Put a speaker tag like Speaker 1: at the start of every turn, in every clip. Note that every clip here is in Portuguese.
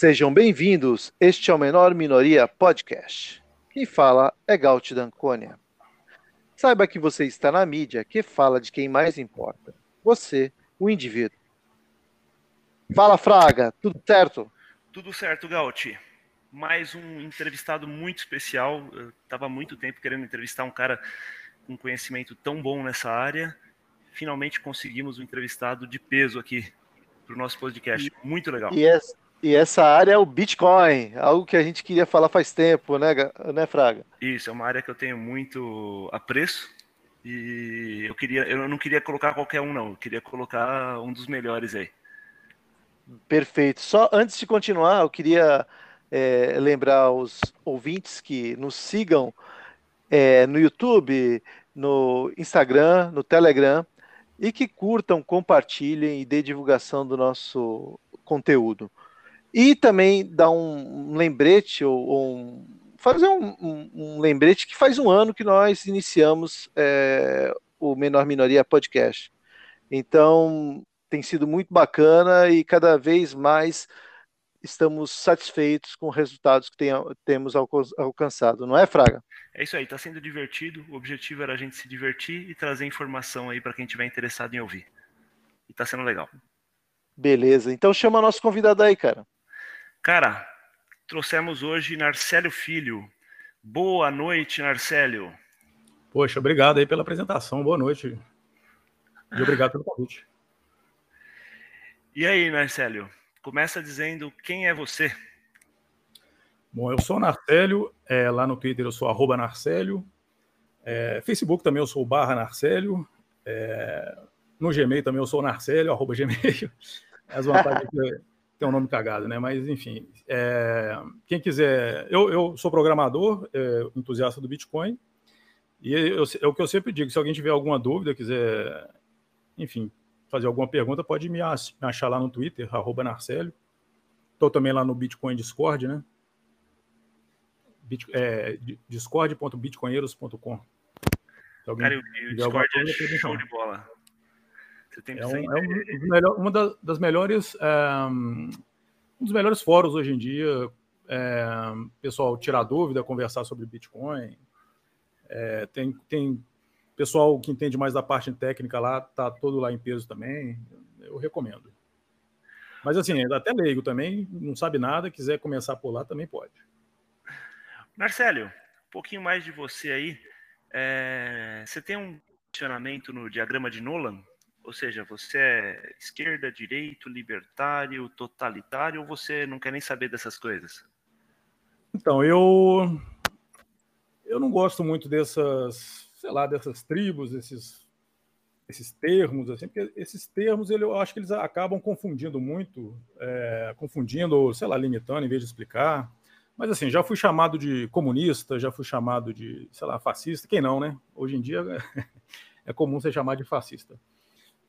Speaker 1: Sejam bem-vindos. Este é o Menor Minoria Podcast. Quem fala é Gaut Dancônia. Saiba que você está na mídia que fala de quem mais importa. Você, o indivíduo. Fala, Fraga. Tudo certo?
Speaker 2: Tudo certo, Gaut. Mais um entrevistado muito especial. Eu estava há muito tempo querendo entrevistar um cara com conhecimento tão bom nessa área. Finalmente conseguimos um entrevistado de peso aqui para o nosso podcast. Muito legal.
Speaker 1: E essa, e essa área é o Bitcoin, algo que a gente queria falar faz tempo, né, né Fraga?
Speaker 2: Isso, é uma área que eu tenho muito apreço. E eu queria, eu não queria colocar qualquer um, não. Eu queria colocar um dos melhores aí.
Speaker 1: Perfeito. Só antes de continuar, eu queria é, lembrar os ouvintes que nos sigam é, no YouTube, no Instagram, no Telegram e que curtam, compartilhem e dê divulgação do nosso conteúdo. E também dar um lembrete ou, ou um, fazer um, um, um, lembrete que faz um ano que nós iniciamos é, o Menor Minoria Podcast. Então tem sido muito bacana e cada vez mais estamos satisfeitos com os resultados que tenha, temos alcançado, não é, Fraga?
Speaker 2: É isso aí, está sendo divertido. O objetivo era a gente se divertir e trazer informação aí para quem estiver interessado em ouvir. E está sendo legal.
Speaker 1: Beleza, então chama nosso convidado aí, cara.
Speaker 2: Cara, trouxemos hoje Narcélio Filho. Boa noite, Narcélio.
Speaker 3: Poxa, obrigado aí pela apresentação. Boa noite. E obrigado pelo convite.
Speaker 2: E aí, Narcélio? Começa dizendo quem é você.
Speaker 3: Bom, eu sou o Narcélio, é, lá no Twitter eu sou arroba Narcélio, é, Facebook também eu sou barra Narcélio, é, no Gmail também eu sou Narcélio, arroba Gmail. As vantagens tem um nome cagado, né? Mas enfim, é, quem quiser, eu, eu sou programador, é, entusiasta do Bitcoin, e eu, é o que eu sempre digo: se alguém tiver alguma dúvida, quiser, enfim, fazer alguma pergunta, pode me, achar lá no Twitter, arroba Narcélio. Estou também lá no Bitcoin Discord, né? Bit, é, discord.bitcoinheiros.com.
Speaker 2: Cara, o Discord é show de bola.
Speaker 3: Você tem é, um, é um melhor, uma das melhores um, um dos melhores fóruns hoje em dia. É, pessoal tirar dúvida, conversar sobre Bitcoin. É, tem, tem pessoal que entende mais da parte técnica lá, tá todo lá em peso também. Eu recomendo. Mas assim, até leigo também, não sabe nada, quiser começar por lá também pode.
Speaker 2: Marcelo, um pouquinho mais de você aí. É, você tem um posicionamento no diagrama de Nolan? Ou seja, você é esquerda, direito, libertário, totalitário, ou você não quer nem saber dessas coisas?
Speaker 3: Então, eu eu não gosto muito dessas sei lá, dessas tribos, esses, esses termos, assim, porque esses termos eu acho que eles acabam confundindo muito, é, confundindo, sei lá, limitando em vez de explicar. Mas assim, já fui chamado de comunista, já fui chamado de, sei lá, fascista, quem não, né? Hoje em dia é comum ser chamado de fascista.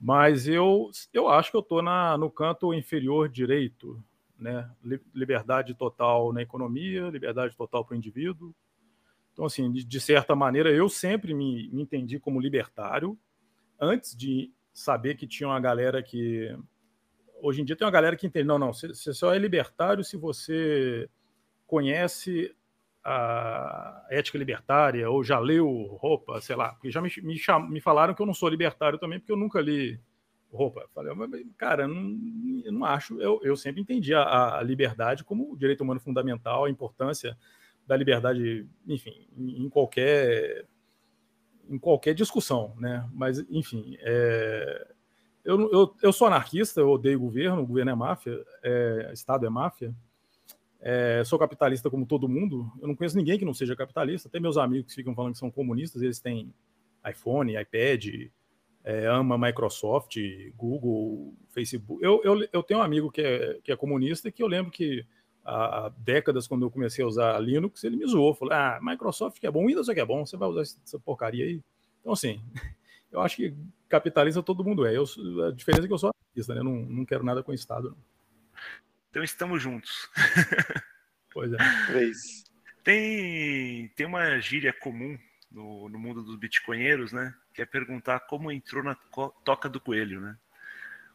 Speaker 3: Mas eu, eu acho que eu estou no canto inferior direito, né? Liberdade total na economia, liberdade total para o indivíduo, então, assim, de, de certa maneira, eu sempre me, me, entendi como libertário, antes de saber que tinha uma galera que. Hoje em dia tem uma galera que entende, não, não, você só é libertário se você conhece a ética libertária, ou já leu roupa, sei lá, porque já me, me, cham, me falaram que eu não sou libertário também, porque eu nunca li roupa. Falei, cara, não, eu não acho, eu, eu sempre entendi a, a liberdade como direito humano fundamental, a importância da liberdade, enfim, em qualquer em qualquer discussão, né? Mas, enfim, é... eu, eu, eu sou anarquista, eu odeio governo, o governo é máfia, é... Estado é máfia, é... sou capitalista como todo mundo, eu não conheço ninguém que não seja capitalista, até meus amigos que ficam falando que são comunistas, eles têm iPhone, iPad, é, ama Microsoft, Google, Facebook. Eu, eu, eu tenho um amigo que é, que é comunista que eu lembro que há décadas, quando eu comecei a usar Linux, ele me zoou, falou: Ah, Microsoft que é bom, Windows é que é bom, você vai usar essa porcaria aí. Então, assim, eu acho que capitalista todo mundo é. Eu, a diferença é que eu sou artista, né? Eu não, não quero nada com o Estado. Não.
Speaker 2: Então estamos juntos.
Speaker 3: Pois é.
Speaker 2: Tem, tem uma gíria comum no, no mundo dos bitcoinheiros, né? Que é perguntar como entrou na toca do coelho, né?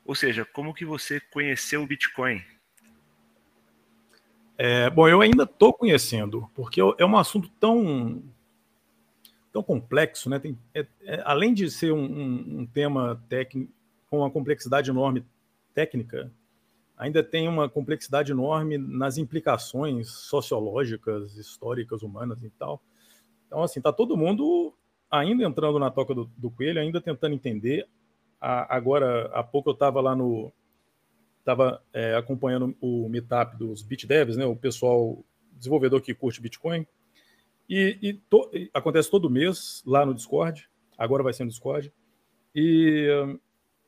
Speaker 2: Ou seja, como que você conheceu o Bitcoin?
Speaker 3: É, bom, eu ainda estou conhecendo, porque é um assunto tão tão complexo, né? Tem, é, é, além de ser um, um, um tema técnico com uma complexidade enorme técnica, ainda tem uma complexidade enorme nas implicações sociológicas, históricas, humanas e tal. Então, assim, tá todo mundo ainda entrando na toca do, do coelho, ainda tentando entender. A, agora, há pouco eu estava lá no. Estava é, acompanhando o meetup dos BitDevs, né, o pessoal desenvolvedor que curte Bitcoin. E, e to, acontece todo mês lá no Discord, agora vai ser no Discord. E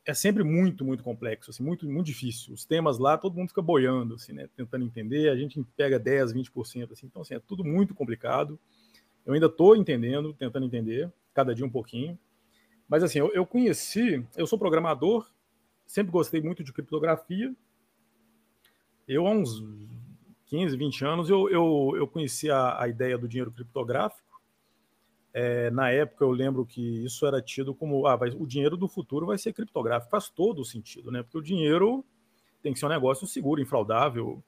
Speaker 3: é sempre muito, muito complexo, assim, muito, muito difícil. Os temas lá, todo mundo fica boiando, assim, né, tentando entender, a gente pega 10, 20%, assim, então assim, é tudo muito complicado. Eu ainda estou entendendo, tentando entender, cada dia um pouquinho. Mas assim, eu, eu conheci, eu sou programador, sempre gostei muito de criptografia. Eu, há uns 15, 20 anos, eu, eu, eu conheci a, a ideia do dinheiro criptográfico. É, na época, eu lembro que isso era tido como ah, vai, o dinheiro do futuro vai ser criptográfico. Faz todo o sentido, né? Porque o dinheiro tem que ser um negócio seguro, infraudável.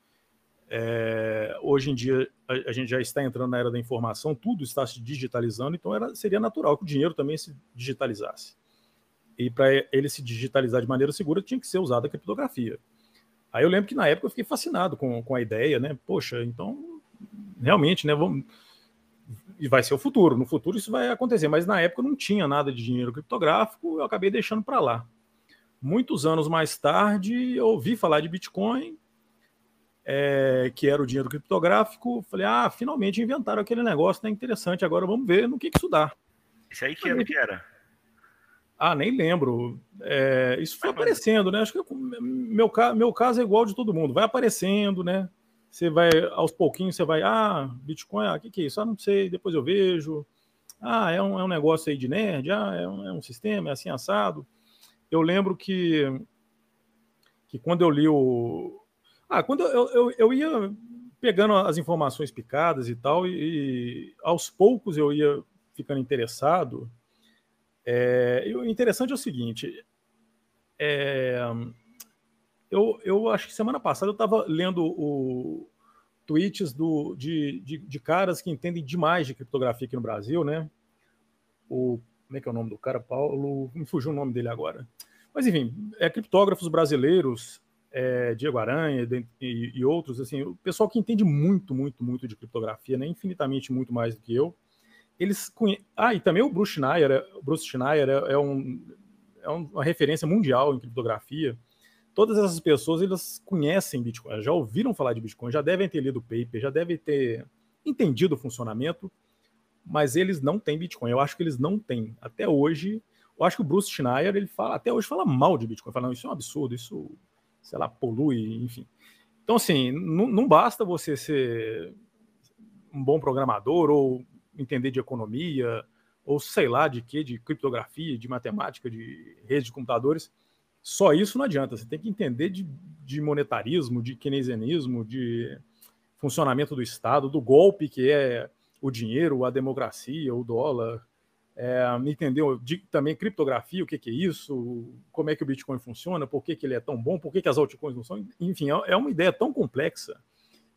Speaker 3: É, hoje em dia, a, a, gente já está entrando na era da informação, tudo está se digitalizando, então era, seria natural que o dinheiro também se digitalizasse. E para ele se digitalizar de maneira segura, tinha que ser usada a criptografia. Aí eu lembro que na época eu fiquei fascinado com, com a ideia, né? Poxa, então realmente, né? Vamos... E vai ser o futuro. No futuro isso vai acontecer, mas na época não tinha nada de dinheiro criptográfico, eu acabei deixando para lá. Muitos anos mais tarde, eu ouvi falar de Bitcoin, é, que era o dinheiro criptográfico. Falei, ah, finalmente inventaram aquele negócio, né? Interessante. Agora vamos ver no que, que isso dá.
Speaker 2: Isso aí que ano que era?
Speaker 3: Ah, nem lembro. É, isso foi aparecendo, né? Acho que meu, meu caso é igual de todo mundo. Vai aparecendo, né? Você vai, aos pouquinhos, você vai, ah, Bitcoin, o ah, que, que é isso? Ah, não sei, depois eu vejo. Ah, é um, é um negócio aí de nerd, ah, é um, é um sistema, é assim assado. Eu lembro que, que quando eu li o. Ah, quando eu, eu, eu ia pegando as informações picadas e tal, e, e aos poucos eu ia ficando interessado é, o interessante é o seguinte: é, eu, eu acho que semana passada eu estava lendo o, tweets do, de, de, de, caras que entendem demais de criptografia aqui no Brasil, né? O, como é que é o nome do cara? Paulo. Me fugiu o nome dele agora. Mas enfim, é criptógrafos brasileiros, é, Diego Aranha e, e, outros, assim, o pessoal que entende muito, muito, muito de criptografia, né? Infinitamente muito mais do que eu eles conhe... Ah, e também o Bruce Schneier, é, Bruce Schneier é, é, um, é uma referência mundial em criptografia. Todas essas pessoas elas conhecem Bitcoin, já ouviram falar de Bitcoin, já devem ter lido o paper, já devem ter entendido o funcionamento, mas eles não têm Bitcoin. Eu acho que eles não têm. Até hoje, eu acho que o Bruce Schneier, ele fala, até hoje fala mal de Bitcoin, fala, não, isso é um absurdo, isso, sei lá, polui, enfim. Então, assim, não, não basta você ser um bom programador ou entender de economia, ou sei lá de que, de criptografia, de matemática, de rede de computadores. Só isso não adianta. Você tem que entender de, de monetarismo, de keynesianismo, de funcionamento do Estado, do golpe que é o dinheiro, a democracia, o dólar. É, entendeu de, também criptografia, o que, que, é isso, como é que o Bitcoin funciona, por que, que ele é tão bom, por que, que as altcoins não são. Enfim, é, é uma ideia tão complexa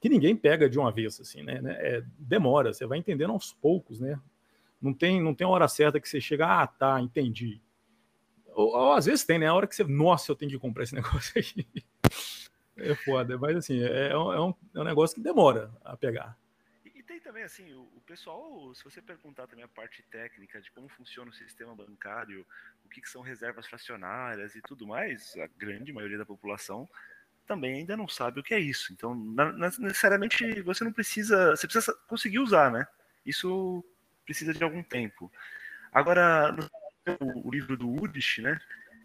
Speaker 3: que ninguém pega de uma vez, assim, né? né? É, demora, você vai entendendo aos poucos, né? Não tem, não tem hora certa que você chega, ah, tá, entendi. Ou, ou, às vezes tem, né? A hora que você, nossa, eu tenho que comprar esse negócio aqui. É foda, mas assim, é, é, um, é um negócio que demora a pegar.
Speaker 2: E tem também, assim, o, o, pessoal, se você perguntar também a parte técnica de como funciona o sistema bancário, o que, que são reservas fracionárias e tudo mais, a grande maioria da população também ainda não sabe o que é isso. Então, necessariamente você não precisa, você precisa conseguir usar, né? Isso precisa de algum tempo. Agora, o, livro do Udich, né?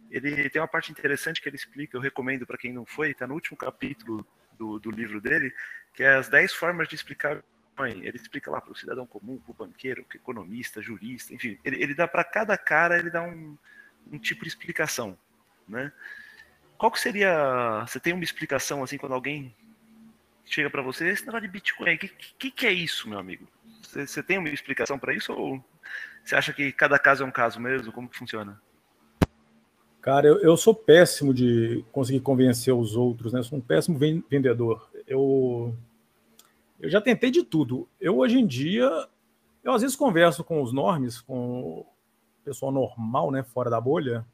Speaker 2: Ele tem uma parte interessante que ele explica, eu recomendo para quem não foi, está no último capítulo do, do livro dele, que é as 10 formas de explicar ele explica lá para o cidadão comum, para o banqueiro, para o economista, jurista, enfim, ele, ele dá para cada cara, ele dá um, um tipo de explicação, né? Qual que seria. Você tem uma explicação assim quando alguém chega para você, esse negócio de Bitcoin, o que, que, que, é isso, meu amigo? Você, você tem uma explicação para isso ou você acha que cada caso é um caso mesmo? Como que funciona?
Speaker 3: Cara, eu, eu sou péssimo de conseguir convencer os outros, né? Eu sou um péssimo vendedor. Eu, Eu já tentei de tudo. Eu hoje em dia, eu às vezes converso com os normes, com o pessoal normal, né, fora da bolha,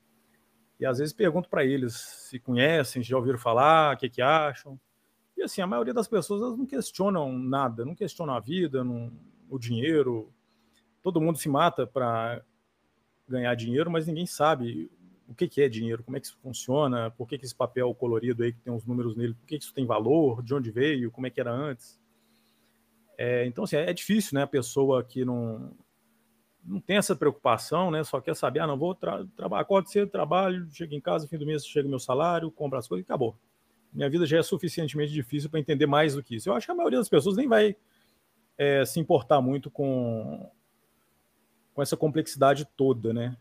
Speaker 3: e às vezes pergunto para eles se conhecem, se já ouviram falar, o que, que acham. E assim, a maioria das pessoas não questionam nada, não questionam a vida, não, o dinheiro. Todo mundo se mata para ganhar dinheiro, mas ninguém sabe o que, que é dinheiro, como é que isso funciona, por que, que esse papel colorido aí que tem os números nele, por que, que isso tem valor, de onde veio, como é que era antes. É, então, assim, é difícil, né? A pessoa que não, não tem essa preocupação, né? Só quer saber, ah, não vou tra trabalhar, acordo cedo, trabalho, chego em casa, fim do mês chega meu salário, compro as coisas e acabou. Minha vida já é suficientemente difícil para entender mais do que isso. Eu acho que a maioria das pessoas nem vai é, se importar muito com, com essa complexidade toda, né?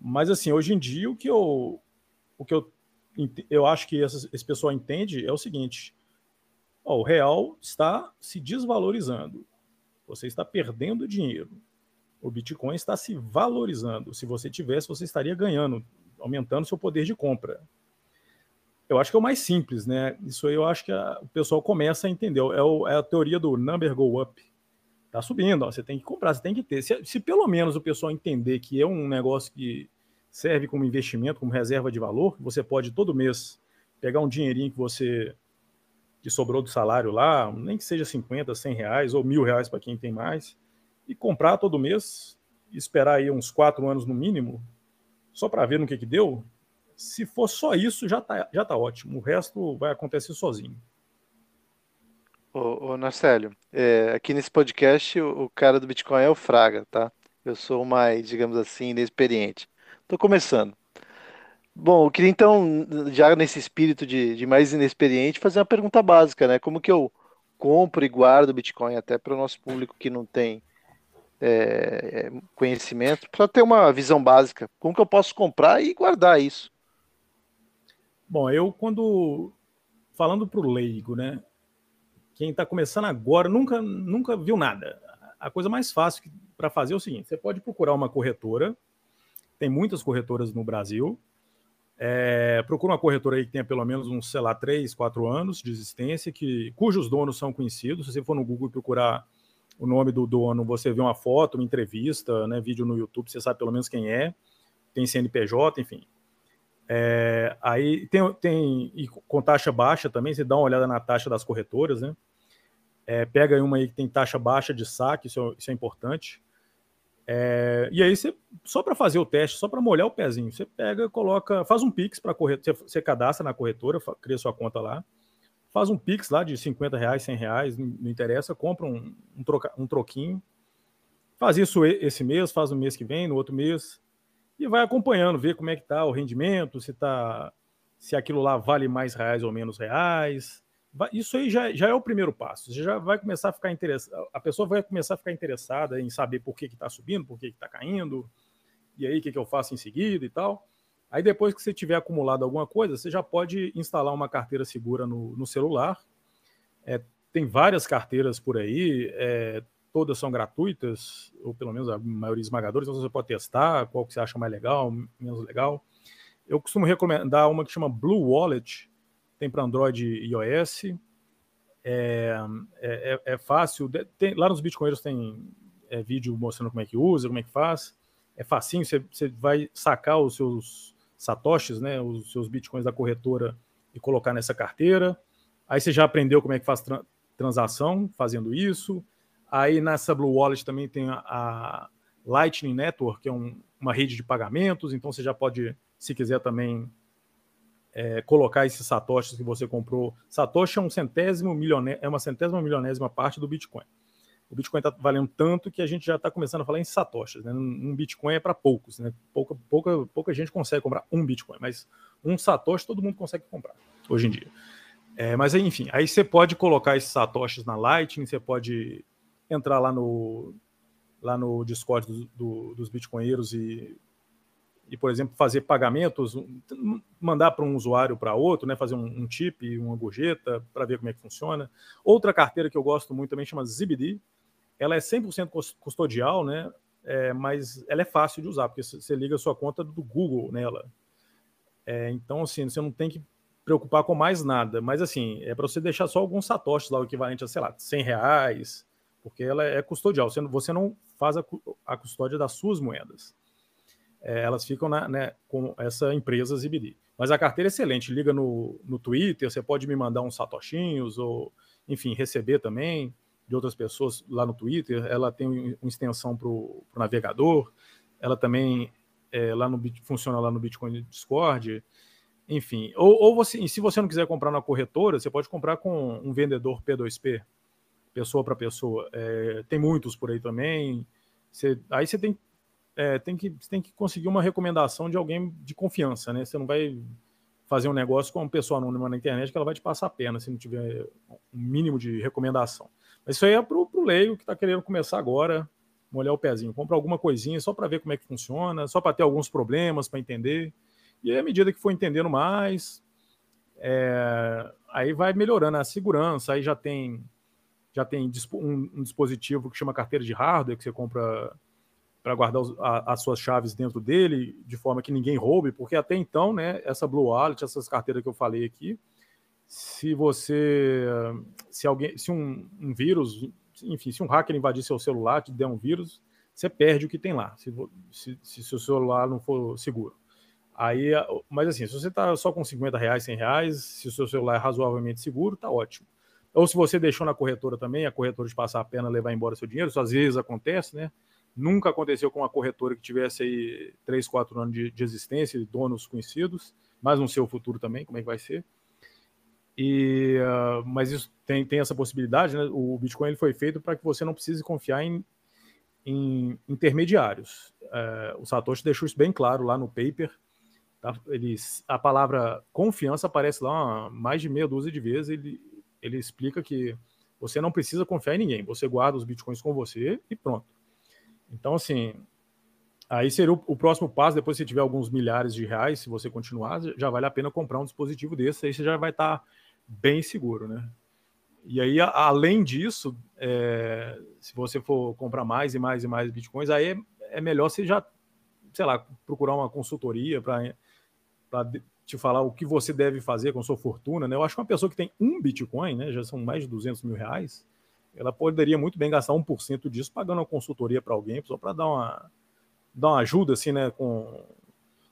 Speaker 3: Mas assim, hoje em dia o que eu o que eu, eu acho que essa, esse pessoal entende é o seguinte: ó, o real está se desvalorizando. Você está perdendo dinheiro. O Bitcoin está se valorizando. Se você tivesse, você estaria ganhando, aumentando seu poder de compra. Eu acho que é o mais simples, né? Isso aí eu acho que a, o pessoal começa a entender. É, o, é, a teoria do number go up. Tá subindo, ó, você tem que comprar, você tem que ter. Se, se, pelo menos o pessoal entender que é um negócio que serve como investimento, como reserva de valor, você pode todo mês pegar um dinheirinho que você que sobrou do salário lá, nem que seja 50, 100 reais ou mil reais para quem tem mais, e comprar todo mês, esperar aí uns quatro anos no mínimo, só para ver no que, que deu. Se for só isso, já tá, já tá ótimo. O resto vai acontecer sozinho.
Speaker 1: Ô, ô Narcélio, é, aqui nesse podcast o, o, cara do Bitcoin é o Fraga, tá? Eu sou mais, digamos assim, inexperiente. Tô começando. Bom, eu queria então, já nesse espírito de, de mais inexperiente, fazer uma pergunta básica, né? Como que eu compro e guardo Bitcoin até para o nosso público que não tem é, é conhecimento, para ter uma visão básica. Como que eu posso comprar e guardar isso?
Speaker 3: Bom, eu quando falando para o leigo, né? Quem está começando agora nunca, nunca viu nada. A coisa mais fácil para fazer é o seguinte: você pode procurar uma corretora, tem muitas corretoras no Brasil. É, procura uma corretora aí que tenha pelo menos uns, sei lá, 3, 4 anos de existência, que, cujos donos são conhecidos. Se você for no Google procurar o nome do dono, você vê uma foto, uma entrevista, né, vídeo no YouTube, você sabe pelo menos quem é, tem CNPJ, enfim. É, aí tem, tem e com taxa baixa também, você dá uma olhada na taxa das corretoras, né? É, pega uma aí que tem taxa baixa de saque, isso, é, isso é importante. É, e aí você, só para fazer o teste, só para molhar o pezinho, você pega, coloca, faz um Pix para corretora, você, você, cadastra na corretora, cria sua conta lá, faz um Pix lá de 50 reais, 100 reais, não, interessa, compra um, um, troca, um troquinho, faz isso esse mês, faz no mês que vem, no outro mês, e vai acompanhando, ver como é que tá o rendimento, se tá se aquilo lá vale mais reais ou menos reais. Isso aí já, já é o primeiro passo. Você já vai começar a ficar interessado. A pessoa vai começar a ficar interessada em saber por que está subindo, por que está caindo, e aí o que, que eu faço em seguida e tal. Aí depois que você tiver acumulado alguma coisa, você já pode instalar uma carteira segura no, no celular. É, tem várias carteiras por aí, é, todas são gratuitas, ou pelo menos a maioria esmagadora, então você pode testar qual que você acha mais legal, menos legal. Eu costumo recomendar uma que chama Blue Wallet, tem para Android e iOS. É, é, é, é fácil. Tem, lá nos Bitcoinheiros tem é, vídeo mostrando como é que usa, como é que faz. É facinho, você, você vai sacar os seus satoshis, né, os seus bitcoins da corretora e colocar nessa carteira. Aí você já aprendeu como é que faz tra transação fazendo isso. Aí nessa Blue Wallet também tem a, Lightning Network, que é um, uma rede de pagamentos, então você já pode, se quiser também é, colocar esses satoshis que você comprou. Satoshi é um centésimo milioné é uma centésima milionésima parte do Bitcoin. O Bitcoin está valendo tanto que a gente já está começando a falar em satoshis. Né? Um Bitcoin é para poucos, né? Pouca, pouca, pouca gente consegue comprar um Bitcoin, mas um satoshi todo mundo consegue comprar hoje em dia. É, mas enfim, aí você pode colocar esses satoshis na Lightning, você pode entrar lá no, lá no Discord do, do, dos bitcoinheiros e, e, por exemplo, fazer pagamentos, mandar para um usuário para outro, né, fazer um, um chip, uma gorjeta, para ver como é que funciona. Outra carteira que eu gosto muito também chama ZBD. Ela é 100% custodial, né, é, mas ela é fácil de usar, porque você liga a sua conta do Google nela. É, então, assim, você não tem que preocupar com mais nada. Mas assim, é para você deixar só alguns satoshis lá, o equivalente a, sei lá, 100 reais, porque ela é custodial. Você não, faz a, a custódia das suas moedas. É, elas ficam na, né, com essa empresa Zibidi. Mas a carteira é excelente. Liga no, no Twitter, você pode me mandar uns satoshinhos, ou, enfim, receber também de outras pessoas lá no Twitter. Ela tem uma extensão para o navegador. Ela também é, lá no, funciona lá no Bitcoin Discord. Enfim, ou, ou você, se você não quiser comprar na corretora, você pode comprar com um vendedor P2P, pessoa para pessoa. É, tem muitos por aí também. Você, aí você tem, é, tem, que, tem que conseguir uma recomendação de alguém de confiança, né? Você não vai fazer um negócio com uma pessoa anônima na internet que ela vai te passar a pena se não tiver um mínimo de recomendação. Mas isso aí é para o leigo que está querendo começar agora, molhar o pezinho. Compra alguma coisinha só para ver como é que funciona, só para ter alguns problemas, para entender. E aí, à medida que for entendendo mais, é, aí vai melhorando a segurança, aí já tem já tem um, um, dispositivo que chama carteira de hardware, que você compra para guardar os, a, as suas chaves dentro dele, de forma que ninguém roube, porque até então, né, essa Blue Wallet, essas carteiras que eu falei aqui, se você, se alguém, se um, um vírus, enfim, se um hacker invadir seu celular, te der um vírus, você perde o que tem lá, se, se, se seu celular não for seguro. Aí, mas assim, se você está só com 50 reais, 100 reais, se o seu celular é razoavelmente seguro, tá ótimo. Ou se você deixou na corretora também, a corretora de passar a pena levar embora seu dinheiro, isso às vezes acontece, né? Nunca aconteceu com uma corretora que tivesse aí 3, 4 anos de, de existência, donos conhecidos, mas no seu futuro também, como é que vai ser. E, uh, mas isso tem, tem essa possibilidade, né? O Bitcoin ele foi feito para que você não precise confiar em, em intermediários. Uh, o Satoshi deixou isso bem claro lá no paper Tá? Eles, a palavra confiança aparece lá mais de meia dúzia de vezes. Ele, ele explica que você não precisa confiar em ninguém, você guarda os bitcoins com você e pronto. Então, assim, aí seria o, o próximo passo. Depois, se tiver alguns milhares de reais, se você continuar, já vale a pena comprar um dispositivo desse. Aí você já vai estar tá bem seguro, né? E aí, a, além disso, é, se você for comprar mais e mais e mais bitcoins, aí é, é melhor você já, sei lá, procurar uma consultoria para para te falar o que você deve fazer com sua fortuna, né? Eu acho que uma pessoa que tem um Bitcoin, né, já são mais de 200 mil reais, ela poderia muito bem gastar 1% disso pagando uma consultoria para alguém, só para dar uma, dar uma ajuda, assim, né? Com...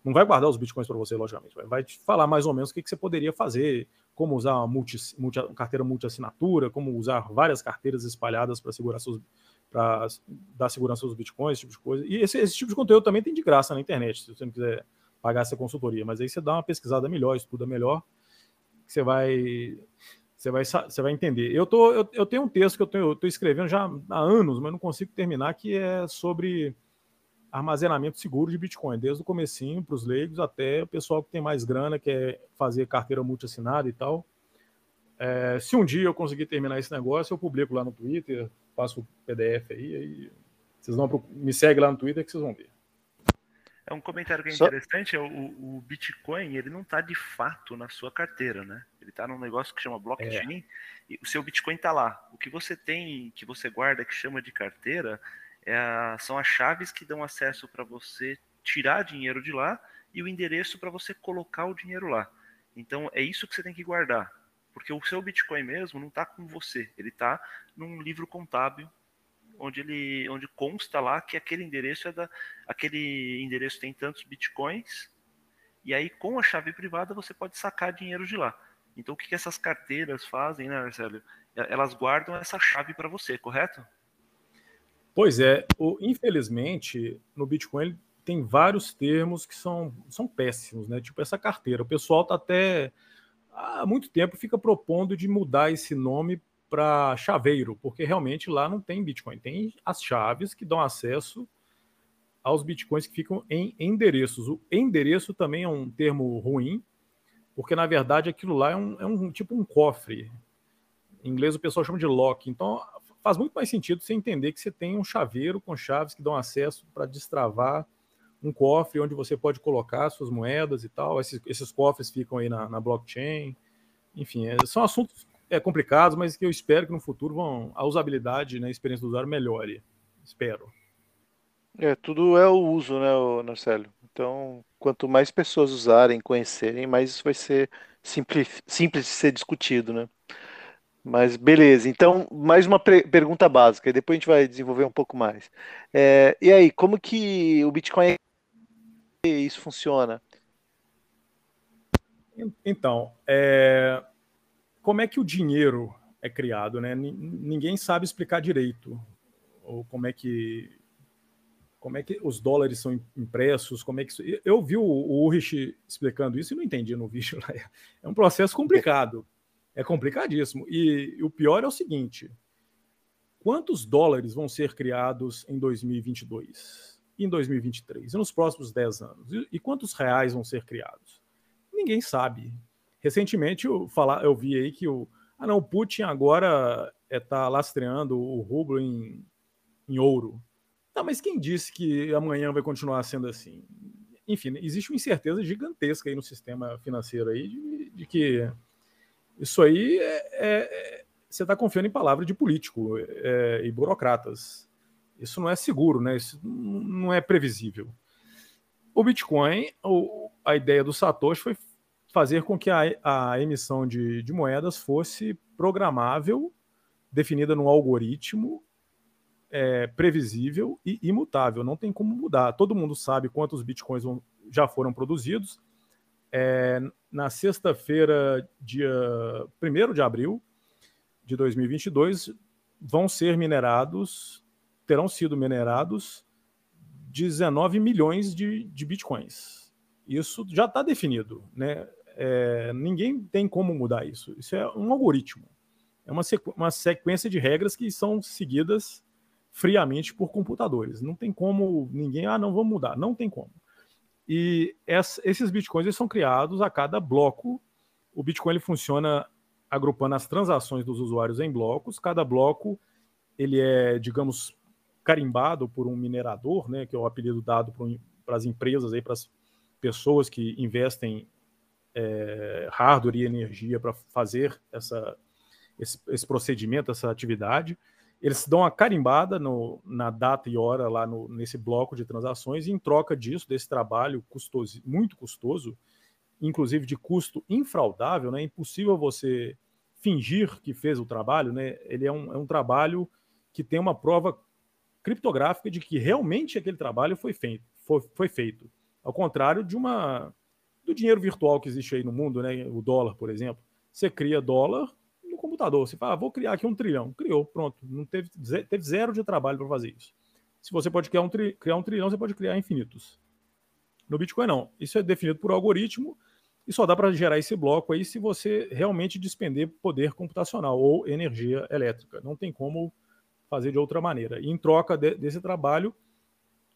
Speaker 3: Não vai guardar os bitcoins para você, logicamente, vai te falar mais ou menos o que, que você poderia fazer, como usar uma multi, multi, carteira multi-assinatura, como usar várias carteiras espalhadas para segurar seus para dar segurança aos bitcoins, esse tipo de coisa. E esse, esse tipo de conteúdo também tem de graça na internet, se você não quiser pagar essa consultoria. Mas aí você dá uma pesquisada melhor, estuda melhor, você vai você vai, você vai entender. Eu, tô, eu, eu tenho um texto que eu, tenho, tô escrevendo já há anos, mas não consigo terminar, que é sobre armazenamento seguro de Bitcoin, desde o comecinho para os leigos até o pessoal que tem mais grana, quer fazer carteira multi-assinada e tal. É, se um dia eu conseguir terminar esse negócio, eu publico lá no Twitter, faço o PDF aí, aí vocês vão me segue lá no Twitter que vocês vão ver.
Speaker 2: É um comentário que é interessante, é o, o Bitcoin, ele não está de fato na sua carteira, né? Ele está num negócio que chama blockchain, é. e o seu Bitcoin está lá. O que você tem, que você guarda, que chama de carteira, é a, são as chaves que dão acesso para você tirar dinheiro de lá e o endereço para você colocar o dinheiro lá. Então é isso que você tem que guardar, porque o seu Bitcoin mesmo não está com você, ele está num livro contábil onde ele onde consta lá que aquele endereço é da aquele endereço tem tantos bitcoins e aí com a chave privada você pode sacar dinheiro de lá. Então o que, que essas carteiras fazem, né, Marcelo? Elas guardam essa chave para você, correto?
Speaker 3: Pois é, o, infelizmente no Bitcoin tem vários termos que são, são péssimos, né? Tipo essa carteira. O pessoal tá até há muito tempo fica propondo de mudar esse nome para chaveiro, porque realmente lá não tem Bitcoin, tem as chaves que dão acesso aos bitcoins que ficam em endereços. O endereço também é um termo ruim, porque na verdade aquilo lá é um, é um tipo um cofre. Em inglês o pessoal chama de lock. Então faz muito mais sentido você entender que você tem um chaveiro com chaves que dão acesso para destravar um cofre onde você pode colocar suas moedas e tal. Esses, esses cofres ficam aí na, na blockchain. Enfim, é, são assuntos é, complicados, mas que eu espero que no futuro vão, a usabilidade, né, a experiência do usuário melhore. Espero.
Speaker 1: É, tudo é o uso, né, Marcelo? Então, quanto mais pessoas usarem, conhecerem, mais isso vai ser simples, simples de ser discutido, né? Mas beleza, então mais uma pergunta básica, e depois a gente vai desenvolver um pouco mais. É, e aí, como que o Bitcoin isso funciona?
Speaker 3: Então, é, como é que o dinheiro é criado, né? Ninguém sabe explicar direito ou como é que como é que os dólares são impressos, como é que eu vi o, o explicando isso e não entendi no vídeo lá. É um processo complicado. É complicadíssimo. E, e o pior é o seguinte: quantos dólares vão ser criados em 2022, em 2023 e nos próximos 10 anos? E, e quantos reais vão ser criados? Ninguém sabe. Recentemente eu, falar, eu vi aí que o, ah, não, o Putin agora está é, tá lastreando o rublo em, em ouro. Tá, mas quem disse que amanhã vai continuar sendo assim? Enfim, existe uma incerteza gigantesca aí no sistema financeiro aí de, de que isso aí é, é, é você está confiando em palavra de político é, e burocratas. Isso não é seguro, né? Isso não é previsível. O Bitcoin, a ideia do Satoshi foi fazer com que a, a emissão de, de moedas fosse programável, definida num algoritmo é, previsível e imutável. Não tem como mudar. Todo mundo sabe quantos bitcoins já foram produzidos. É, na sexta-feira, dia 1 de abril de 2022, vão ser minerados, terão sido minerados 19 milhões de, de bitcoins. Isso já está definido, né? É, ninguém tem como mudar isso. Isso é um algoritmo. É uma, sequ uma sequência de regras que são seguidas friamente por computadores. Não tem como ninguém, ah, não, vamos mudar. Não tem como. E essa, esses bitcoins eles são criados a cada bloco. O Bitcoin ele funciona agrupando as transações dos usuários em blocos. Cada bloco ele é, digamos, carimbado por um minerador, né, que é o apelido dado para as empresas aí, para as pessoas que investem é, hardware e energia para fazer essa, esse, esse, procedimento, essa atividade. Eles dão uma carimbada no, na data e hora lá no, nesse bloco de transações, e em troca disso, desse trabalho custoso, muito custoso, inclusive de custo infraudável, né? é impossível você fingir que fez o trabalho, né? ele é um, é um trabalho que tem uma prova criptográfica de que realmente aquele trabalho foi feito. Foi, foi feito. Ao contrário de uma do dinheiro virtual que existe aí no mundo, né? O dólar, por exemplo. Você cria dólar no computador. Você fala, ah, vou criar aqui um trilhão. Criou, pronto. Não teve, teve zero de trabalho para fazer isso. Se você pode criar um, tri, criar um trilhão, você pode criar infinitos. No Bitcoin, não. Isso é definido por algoritmo e só dá para gerar esse bloco aí se você realmente despender poder computacional ou energia elétrica. Não tem como fazer de outra maneira. E em troca de, desse trabalho,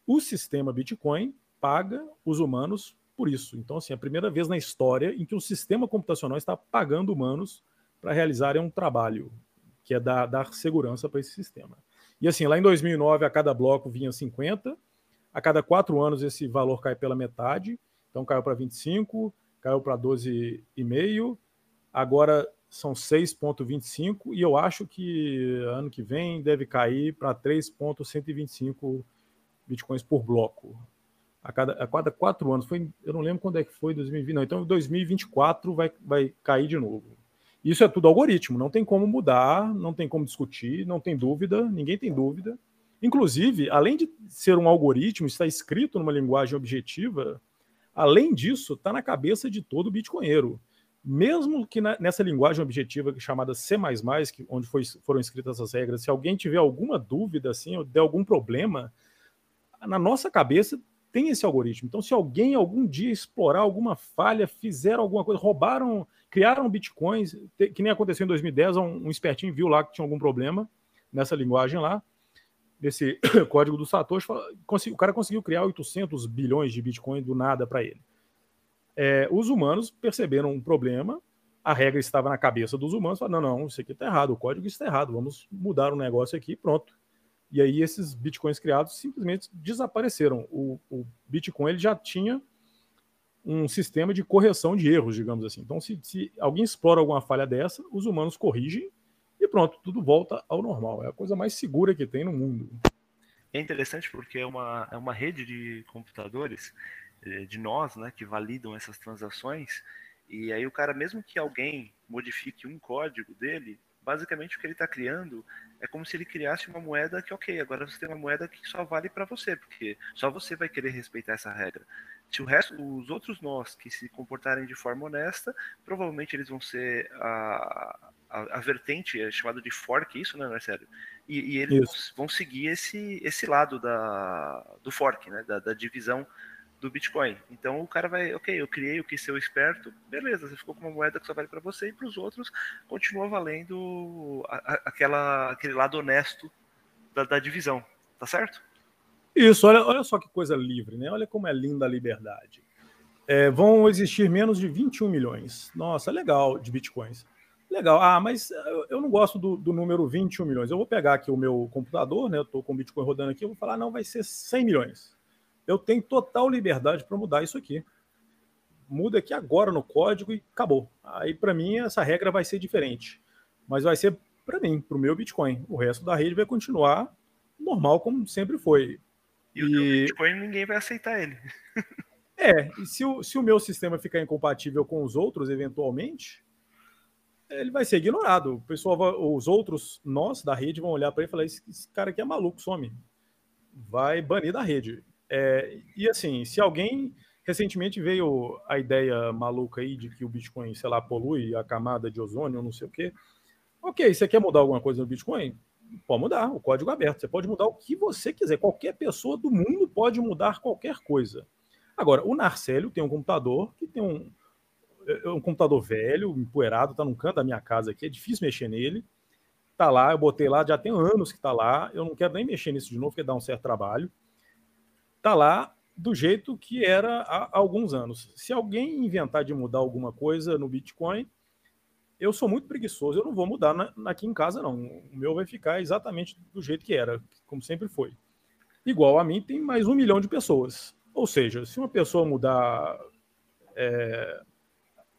Speaker 3: o sistema Bitcoin paga os humanos por isso. Então, assim, é a primeira vez na história em que o sistema computacional está pagando humanos para realizarem um trabalho, que é dar, dar segurança para esse sistema. E assim, lá em 2009, a cada bloco vinha 50, a cada quatro anos esse valor cai pela metade, então caiu para 25, caiu para 12,5, agora são 6,25 e eu acho que ano que vem deve cair para 3,125 bitcoins por bloco a cada, a cada quatro anos. Foi, eu não lembro quando é que foi 2020, não. Então, 2024 vai, vai cair de novo. Isso é tudo algoritmo, não tem como mudar, não tem como discutir, não tem dúvida, ninguém tem dúvida. Inclusive, além de ser um algoritmo, está escrito numa linguagem objetiva, além disso, está na cabeça de todo bitcoinheiro. Mesmo que na, nessa linguagem objetiva chamada C++, que, onde foi, foram escritas essas regras, se alguém tiver alguma dúvida, assim, ou der algum problema, na nossa cabeça tem esse algoritmo. Então, se alguém algum dia explorar alguma falha, fizeram alguma coisa, roubaram, criaram bitcoins, que nem aconteceu em 2010, um, espertinho viu lá que tinha algum problema nessa linguagem lá, desse código do Satoshi, o cara conseguiu criar 800 bilhões de bitcoins do nada para ele. É, os humanos perceberam um problema, a regra estava na cabeça dos humanos, falaram, não, não, isso aqui está errado, o código está errado, vamos mudar o negócio aqui, pronto. E aí esses bitcoins criados simplesmente desapareceram. O, o Bitcoin ele já tinha um sistema de correção de erros, digamos assim. Então, se, se, alguém explora alguma falha dessa, os humanos corrigem e pronto, tudo volta ao normal. É a coisa mais segura que tem no mundo.
Speaker 2: É interessante porque é uma, é uma rede de computadores, eh, de nós, né, que validam essas transações, E aí o cara, mesmo que alguém modifique um código dele, basicamente o que ele está criando é como se ele criasse uma moeda que, ok, agora você tem uma moeda que só vale para você, porque só você vai querer respeitar essa regra. Se o resto, os outros nós que se comportarem de forma honesta, provavelmente eles vão ser a, a, a vertente, é chamado de fork, isso, né, Marcelo? E, e eles isso. vão seguir esse, esse lado da, do fork, né, da, da divisão do Bitcoin. Então o cara vai, ok, eu criei o que ser esperto, beleza, você ficou com uma moeda que só vale para você e para os outros continua valendo a, a, aquela, aquele lado honesto da, da, divisão, tá certo?
Speaker 3: Isso, olha, olha só que coisa livre, né? Olha como é linda a liberdade. É, vão existir menos de 21 milhões. Nossa, legal de bitcoins. Legal. Ah, mas eu não gosto do, do, número 21 milhões. Eu vou pegar aqui o meu computador, né? Eu estou com o Bitcoin rodando aqui, eu vou falar, não, vai ser 100 milhões eu tenho total liberdade para mudar isso aqui. Muda aqui agora no código e acabou. Aí, para mim, essa regra vai ser diferente. Mas vai ser para mim, para o meu Bitcoin. O resto da rede vai continuar normal, como sempre foi.
Speaker 2: E, e... o Bitcoin ninguém vai aceitar ele.
Speaker 3: é, e se o, se o meu sistema ficar incompatível com os outros, eventualmente, ele vai ser ignorado. O pessoal, vai, os outros, nós da rede, vão olhar para ele e falar: esse, esse cara aqui é maluco, some. Vai banir da rede. É, e assim, se alguém recentemente veio a ideia maluca aí de que o Bitcoin, sei lá, polui a camada de ozônio, não sei o quê. Ok, você quer mudar alguma coisa no Bitcoin? Pode mudar, o código é aberto. Você pode mudar o que você quiser. Qualquer pessoa do mundo pode mudar qualquer coisa. Agora, o Narcélio tem um computador que tem um, é, um computador velho, empoeirado, tá num canto da minha casa aqui, é difícil mexer nele. Tá lá, eu botei lá, já tem anos que tá lá. Eu não quero nem mexer nisso de novo, porque dá um certo trabalho está lá do jeito que era há alguns anos. Se alguém inventar de mudar alguma coisa no Bitcoin, eu sou muito preguiçoso, eu não vou mudar na, aqui em casa, não. O meu vai ficar exatamente do jeito que era, como sempre foi. Igual a mim, tem mais um milhão de pessoas. Ou seja, se uma pessoa mudar é,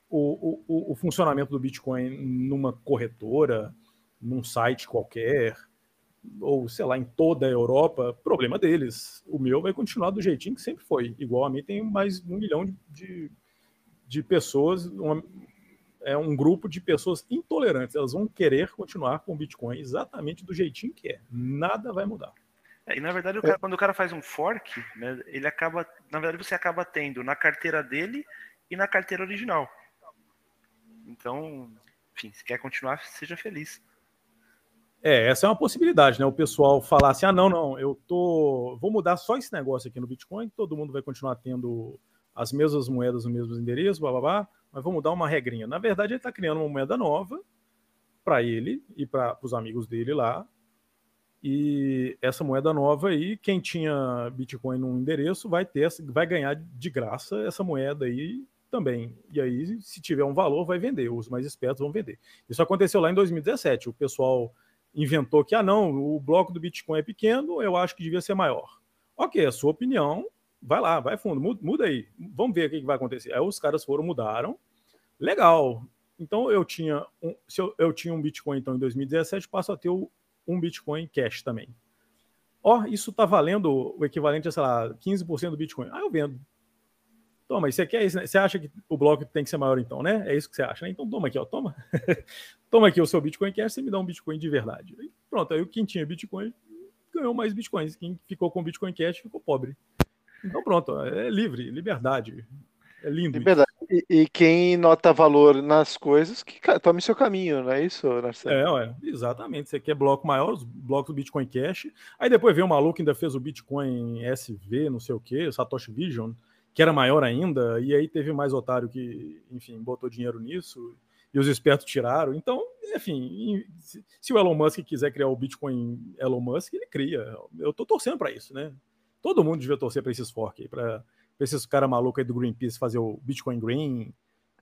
Speaker 3: o, o, o funcionamento do Bitcoin numa corretora, num site qualquer, ou sei lá, em toda a Europa, problema deles. O meu vai continuar do jeitinho que sempre foi. Igual a mim, tem mais um milhão de, de, de pessoas, uma, é um grupo de pessoas intolerantes. Elas vão querer continuar com o Bitcoin exatamente do jeitinho que é. Nada vai mudar.
Speaker 2: É, e na verdade, o cara, quando o cara faz um fork, né, ele acaba. Na verdade, você acaba tendo na carteira dele e na carteira original. Então, enfim, se quer continuar, seja feliz.
Speaker 3: É, essa é uma possibilidade, né? O pessoal falar assim: ah, não, não, eu tô. Vou mudar só esse negócio aqui no Bitcoin, todo mundo vai continuar tendo as mesmas moedas no mesmo endereço, blá, blá, blá, mas vou mudar uma regrinha. Na verdade, ele está criando uma moeda nova para ele e para os amigos dele lá. E essa moeda nova aí, quem tinha Bitcoin num endereço vai ter, vai ganhar de graça essa moeda aí também. E aí, se tiver um valor, vai vender. Os mais espertos vão vender. Isso aconteceu lá em 2017. O pessoal inventou que, ah, não, o bloco do Bitcoin é pequeno, eu acho que devia ser maior. Ok, a sua opinião, vai lá, vai fundo, muda, muda aí, vamos ver o que, vai acontecer. Aí os caras foram, mudaram, legal. Então eu tinha um, se eu, eu tinha um Bitcoin então em 2017, passo a ter um Bitcoin Cash também. Ó, oh, isso tá valendo o equivalente a, sei lá, 15% do Bitcoin. Ah, eu vendo. Toma, você quer isso, né? Você acha que o bloco tem que ser maior então, né? É isso que você acha, né? Então toma aqui, ó, toma. toma aqui o seu Bitcoin Cash, você me dá um Bitcoin de verdade. E pronto, aí quem tinha Bitcoin ganhou mais Bitcoins. Quem ficou com Bitcoin Cash ficou pobre. Então pronto, é livre, liberdade. É lindo.
Speaker 1: Liberdade. E, e, quem nota valor nas coisas, que tome seu caminho, não é isso, Narcelo?
Speaker 3: É, ué, exatamente. Você quer bloco maior, os blocos do Bitcoin Cash. Aí depois veio um maluco que ainda fez o Bitcoin SV, não sei o que, Satoshi Vision que era maior ainda, e aí teve mais otário que, enfim, botou dinheiro nisso, e os espertos tiraram. Então, enfim, se o Elon Musk quiser criar o Bitcoin Elon Musk, ele cria. Eu tô torcendo para isso, né? Todo mundo devia torcer para esses fork aí, para esses caras malucos aí do Greenpeace fazer o Bitcoin Green.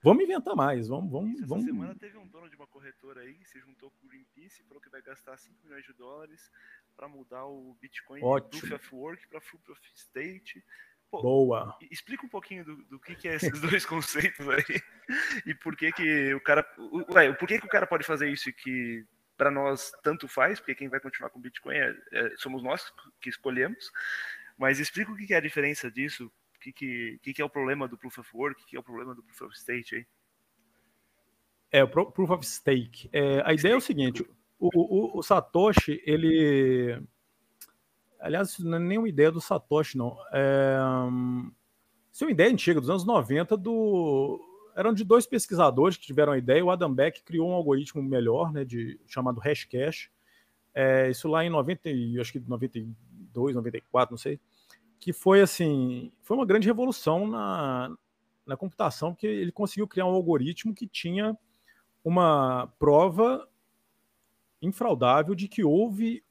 Speaker 3: Vamos inventar mais, vamos, vamos, Essa vamos.
Speaker 2: semana teve um dono de uma corretora aí que se juntou com o Greenpeace e falou que vai gastar 5 milhões de dólares para mudar o Bitcoin
Speaker 3: Ótimo.
Speaker 2: Proof of Work para Proof of State.
Speaker 3: Pô, Boa.
Speaker 2: Explica um pouquinho do, do que, que é esses dois conceitos aí e por que que o cara, ué, por que que o cara pode fazer isso e que para nós tanto faz, porque quem vai continuar com Bitcoin é, é, somos nós que escolhemos. Mas explica o que, que é a diferença disso, o que, que, que, é o problema do Proof of Work, o que, que é o problema do Proof of State aí.
Speaker 3: É, o Proof of Stake. É, a ideia é o seguinte: o, o, o, Satoshi, ele. Aliás, isso não é nenhuma ideia do Satoshi, não. É, isso é uma ideia antiga, dos anos 90, do. Eram de dois pesquisadores que tiveram a ideia. O Adam Beck criou um algoritmo melhor, né, de, chamado Hashcash. É, isso lá em 90, acho que 92, 94, não sei. Que foi assim. Foi uma grande revolução na, na computação, porque ele conseguiu criar um algoritmo que tinha uma prova infraudável de que houve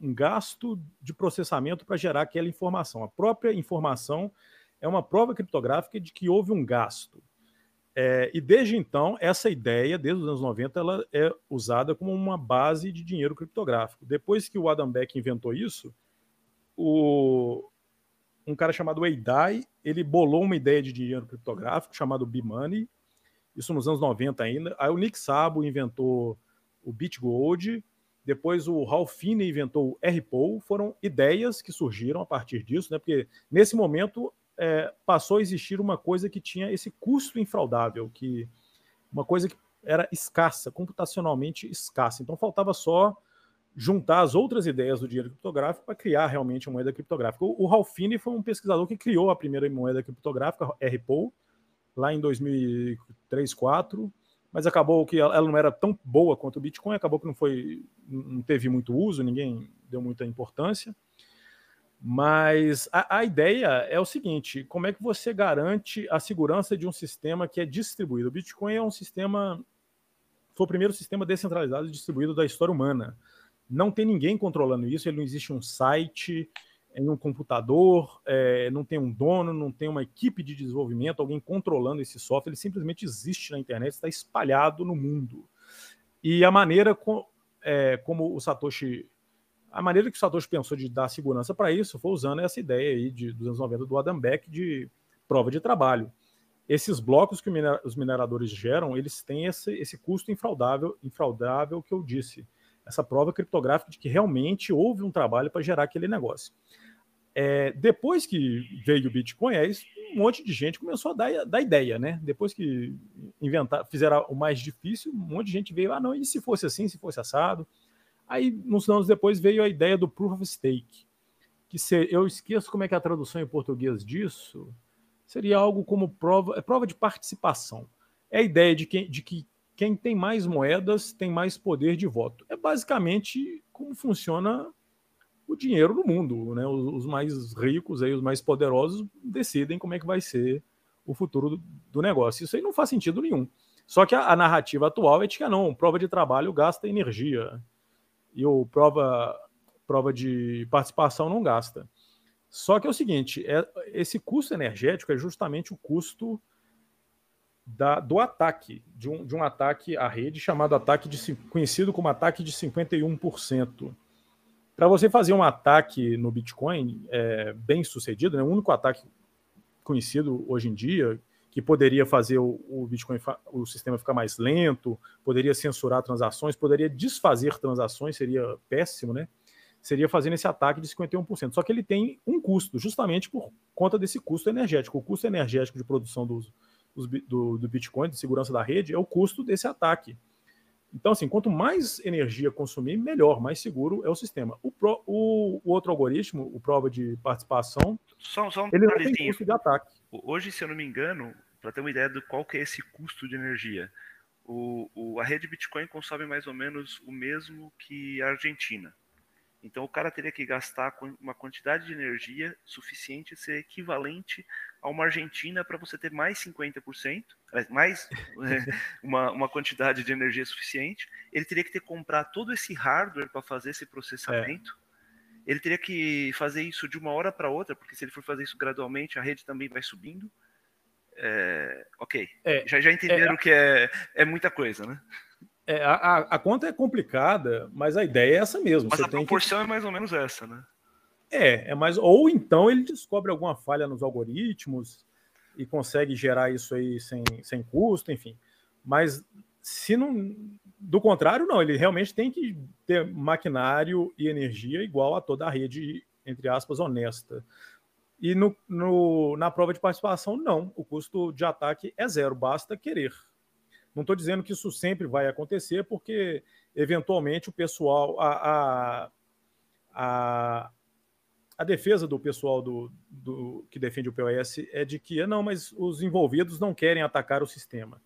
Speaker 3: um, gasto de processamento para gerar aquela informação. A própria informação é uma prova criptográfica de que houve um gasto. É, e desde então, essa ideia, desde os anos 90, ela é usada como uma base de dinheiro criptográfico. Depois que o Adam Beck inventou isso, o, um cara chamado Eidai, ele bolou uma ideia de dinheiro criptográfico chamado B-Money, isso nos anos 90 ainda. Aí o Nick Szabo inventou o BitGold, depois o Ralph Finney inventou o RPO, foram ideias que surgiram a partir disso, né? Porque nesse momento é, passou a existir uma coisa que tinha esse custo infraudável, que uma coisa que era escassa, computacionalmente escassa. Então faltava só juntar as outras ideias do dinheiro criptográfico para criar realmente uma moeda criptográfica. O, Ralph Finney foi um pesquisador que criou a primeira moeda criptográfica, RPO, lá em 2003, 2004, mas acabou que ela não era tão boa quanto o Bitcoin, acabou que não foi, não teve muito uso, ninguém deu muita importância. Mas a, a, ideia é o seguinte: como é que você garante a segurança de um sistema que é distribuído? O Bitcoin é um sistema, foi o primeiro sistema descentralizado distribuído da história humana. Não tem ninguém controlando isso, ele não existe um site em um computador, é, não tem um dono, não tem uma equipe de desenvolvimento, alguém controlando esse software, ele simplesmente existe na internet, está espalhado no mundo. E a maneira com, é, como o Satoshi a maneira que o Satoshi pensou de dar segurança para isso foi usando essa ideia aí de, dos anos 90 do Adam Beck de prova de trabalho. Esses blocos que os mineradores geram, eles têm esse, esse custo infraudável, infraudável que eu disse. Essa prova criptográfica de que realmente houve um trabalho para gerar aquele negócio. É, depois que veio o Bitcoin, aí um monte de gente começou a dar, dar ideia, né? Depois que inventar, fizeram o mais difícil, um monte de gente veio, ah, não, e se fosse assim, se fosse assado? Aí, uns anos depois, veio a ideia do Proof of Stake, que se, eu esqueço como é que é a tradução em português disso, seria algo como prova, é prova de participação. É a ideia de, que, de que quem tem mais moedas tem mais poder de voto. É basicamente como funciona o dinheiro no mundo. Né? Os, os mais ricos, aí, os mais poderosos, decidem como é que vai ser o futuro do, do negócio. Isso aí não faz sentido nenhum. Só que a, a narrativa atual é de que não, prova de trabalho gasta energia e o prova, prova de participação não gasta. Só que é o seguinte: é, esse custo energético é justamente o custo da, do ataque, de um, de um ataque à rede chamado ataque de conhecido como ataque de 51%. Para você fazer um ataque no Bitcoin é, bem sucedido, né, o único ataque conhecido hoje em dia, que poderia fazer o, o Bitcoin, o sistema ficar mais lento, poderia censurar transações, poderia desfazer transações, seria péssimo, né? Seria fazendo esse ataque de 51%. Só que ele tem um custo, justamente por conta desse custo energético. O custo energético de produção dos, do, do Bitcoin, de segurança da rede, é o custo desse ataque. Então, assim, quanto mais energia consumir, melhor, mais seguro é o sistema. O, pro, o, o outro algoritmo, o prova de participação,
Speaker 2: só, só um
Speaker 3: ele não tem custo de ataque.
Speaker 2: Hoje, se eu não me engano, para ter uma ideia do qual que é esse custo de energia. O, o, a rede Bitcoin consome mais ou menos o mesmo que a Argentina. Então o cara teria que gastar uma quantidade de energia suficiente a ser equivalente a uma Argentina para você ter mais 50%, mais uma, uma quantidade de energia suficiente. Ele teria que ter que comprar todo esse hardware para fazer esse processamento. É. Ele teria que fazer isso de uma hora para outra, porque se ele for fazer isso gradualmente, a rede também vai subindo. É, ok. É, já, já entenderam é, que é, é muita coisa, né?
Speaker 3: É, a, a, conta é complicada, mas a ideia é essa mesmo.
Speaker 2: Mas Você a proporção que... é mais ou menos essa, né?
Speaker 3: É, é mais. Ou então ele descobre alguma falha nos algoritmos e consegue gerar isso aí sem, sem custo, enfim. Mas se não. Do contrário, não. Ele realmente tem que ter maquinário e energia igual a toda a rede, entre aspas, honesta. E no, no, na prova de participação, não. O custo de ataque é zero, basta querer. Não estou dizendo que isso sempre vai acontecer, porque eventualmente o pessoal, a, a, a, a defesa do pessoal do, do, que defende o POS é de que não, mas os envolvidos não querem atacar o sistema.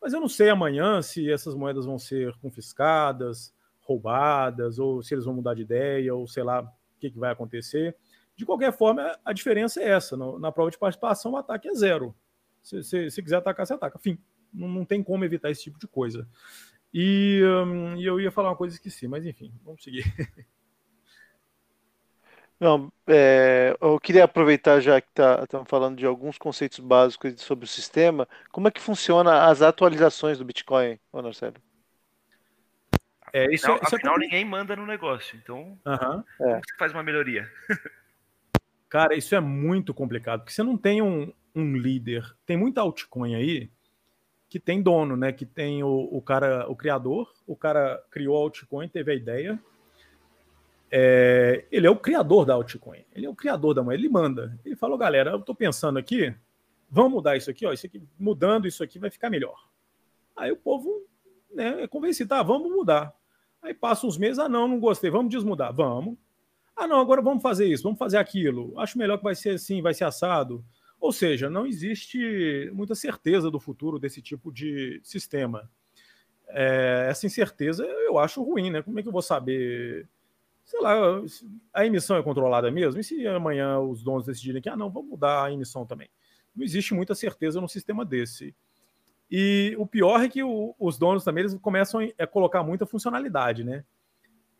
Speaker 3: Mas eu não sei amanhã se essas moedas vão ser confiscadas, roubadas, ou se eles vão mudar de ideia, ou sei lá o que, que vai acontecer. De qualquer forma, a diferença é essa. Na prova de participação, o ataque é zero. Se, se, se quiser atacar, você ataca. Fim. Não, não, tem como evitar esse tipo de coisa. E, hum, eu ia falar uma coisa e esqueci, mas enfim, vamos seguir.
Speaker 1: Não, é, eu queria aproveitar já que estamos tá, falando de alguns conceitos básicos sobre o sistema. Como é que funciona as atualizações do Bitcoin, ô Marcelo?
Speaker 2: É, isso, afinal, isso é afinal ninguém manda no negócio, então
Speaker 3: uhum.
Speaker 2: como é. você faz uma melhoria?
Speaker 3: Cara, isso é muito complicado, porque você não tem um, um líder. Tem muita altcoin aí que tem dono, né? Que tem o, o cara, o criador, o cara criou a altcoin, teve a ideia, é, ele é o criador da altcoin, ele é o criador da moeda, ele manda. Ele falou, galera, eu estou pensando aqui, vamos mudar isso aqui, ó, isso aqui, mudando isso aqui vai ficar melhor. Aí o povo né, é convencido, tá, vamos mudar. Aí passa uns meses, ah não, não gostei, vamos desmudar, vamos. Ah não, agora vamos fazer isso, vamos fazer aquilo. Acho melhor que vai ser assim, vai ser assado. Ou seja, não existe muita certeza do futuro desse tipo de sistema. É, essa incerteza eu acho ruim, né? Como é que eu vou saber sei lá, a emissão é controlada mesmo? E se amanhã os donos decidirem que, ah, não, vamos mudar a emissão também? Não existe muita certeza num sistema desse. E o pior é que o, os donos também eles começam a colocar muita funcionalidade, né?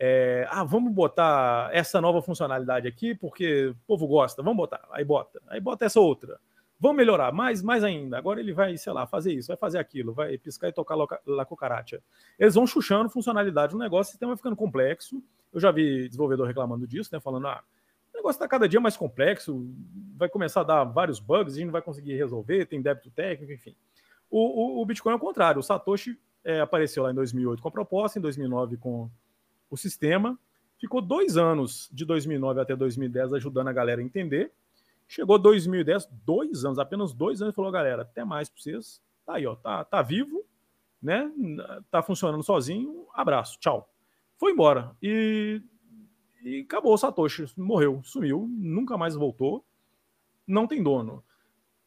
Speaker 3: É, ah, vamos botar essa nova funcionalidade aqui porque o povo gosta, vamos botar, aí bota, aí bota essa outra. Vamos melhorar mais, mais ainda. Agora ele vai, sei lá, fazer isso, vai fazer aquilo, vai piscar e tocar la cucaracha. Eles vão chuchando funcionalidade no negócio, o sistema vai ficando complexo eu já vi desenvolvedor reclamando disso, né? Falando, ah, o negócio está cada dia mais complexo, vai começar a dar vários bugs, a gente não vai conseguir resolver, tem débito técnico, enfim. O, o, o Bitcoin é o contrário. O Satoshi é, apareceu lá em 2008 com a proposta, em 2009 com o sistema. Ficou dois anos, de 2009 até 2010, ajudando a galera a entender. Chegou 2010, dois anos, apenas dois anos, e falou, galera, até mais para vocês. Tá aí, ó, tá, tá vivo, né? Tá funcionando sozinho. Abraço, tchau foi embora. E, e acabou o Satoshi, morreu, sumiu, nunca mais voltou, não tem dono.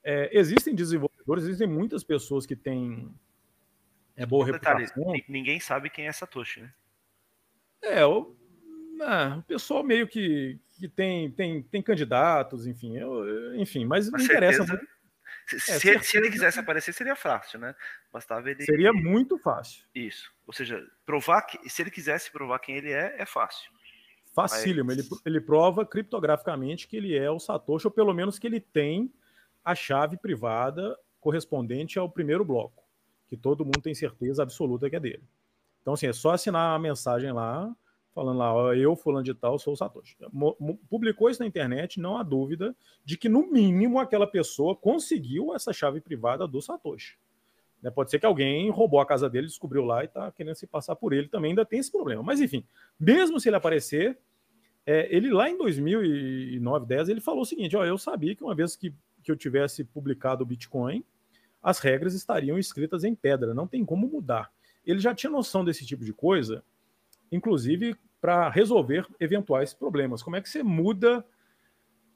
Speaker 3: É, existem desenvolvedores, existem muitas pessoas que têm é, boa reputação. Detalhe,
Speaker 2: ninguém sabe quem é Satoshi, né?
Speaker 3: É, o, ah, o pessoal meio que, que tem, tem, tem candidatos, enfim, eu, enfim, mas não interessa muito.
Speaker 2: Se, é, se, se, ele quisesse aparecer, seria fácil, né? Bastava ele.
Speaker 3: Seria muito fácil.
Speaker 2: Isso. Ou seja, provar que. Se ele quisesse provar quem ele é, é fácil.
Speaker 3: Facílimo. Mas... Ele, ele prova criptograficamente que ele é o Satoshi, ou pelo menos que ele tem a chave privada correspondente ao primeiro bloco, que todo mundo tem certeza absoluta que é dele. Então, assim, é só assinar a mensagem lá, falando lá, ó, eu, fulano de tal, sou o Satoshi. Publicou isso na internet, não há dúvida de que, no mínimo, aquela pessoa conseguiu essa chave privada do Satoshi. Né? Pode ser que alguém roubou a casa dele, descobriu lá e está querendo se passar por ele também, ainda tem esse problema. Mas, enfim, mesmo se ele aparecer, é, ele lá em 2009, 10, ele falou o seguinte, ó, eu sabia que uma vez que, que eu tivesse publicado o Bitcoin, as regras estariam escritas em pedra, não tem como mudar. Ele já tinha noção desse tipo de coisa, inclusive para resolver eventuais problemas. Como é que você muda,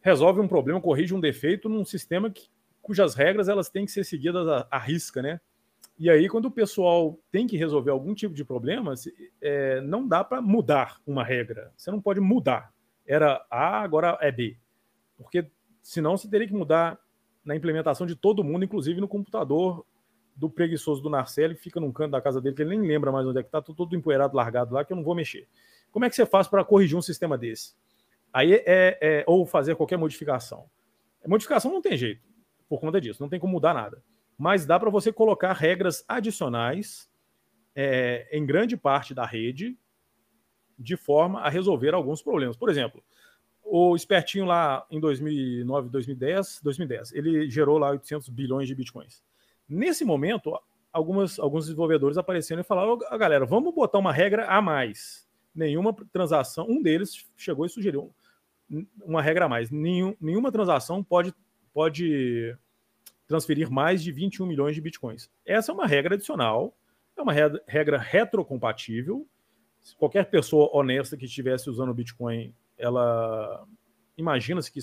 Speaker 3: resolve um problema, corrige um defeito num sistema que, cujas regras elas têm que ser seguidas à, à risca, né? E aí, quando o pessoal tem que resolver algum tipo de problema, é, não dá para mudar uma regra. Você não pode mudar. Era A, agora é B. Porque senão você teria que mudar na implementação de todo mundo, inclusive no computador do preguiçoso do Narcelli, que fica num canto da casa dele, que ele nem lembra mais onde é que está, todo empoeirado, largado lá, que eu não vou mexer. Como é que você faz para corrigir um sistema desse? Aí é, é, ou fazer qualquer modificação. Modificação não tem jeito, por conta disso, não tem como mudar nada. Mas dá para você colocar regras adicionais é, em grande parte da rede, de forma a resolver alguns problemas. Por exemplo, o espertinho lá em 2009, 2010, 2010, ele gerou lá 800 bilhões de bitcoins. Nesse momento, algumas, alguns desenvolvedores apareceram e falaram: oh, galera, vamos botar uma regra a mais. Nenhuma transação, um deles chegou e sugeriu uma regra a mais. Nenhum, nenhuma transação pode, pode transferir mais de 21 milhões de bitcoins. Essa é uma regra adicional, é uma regra retrocompatível. Qualquer pessoa honesta que estivesse usando o Bitcoin, ela imagina-se que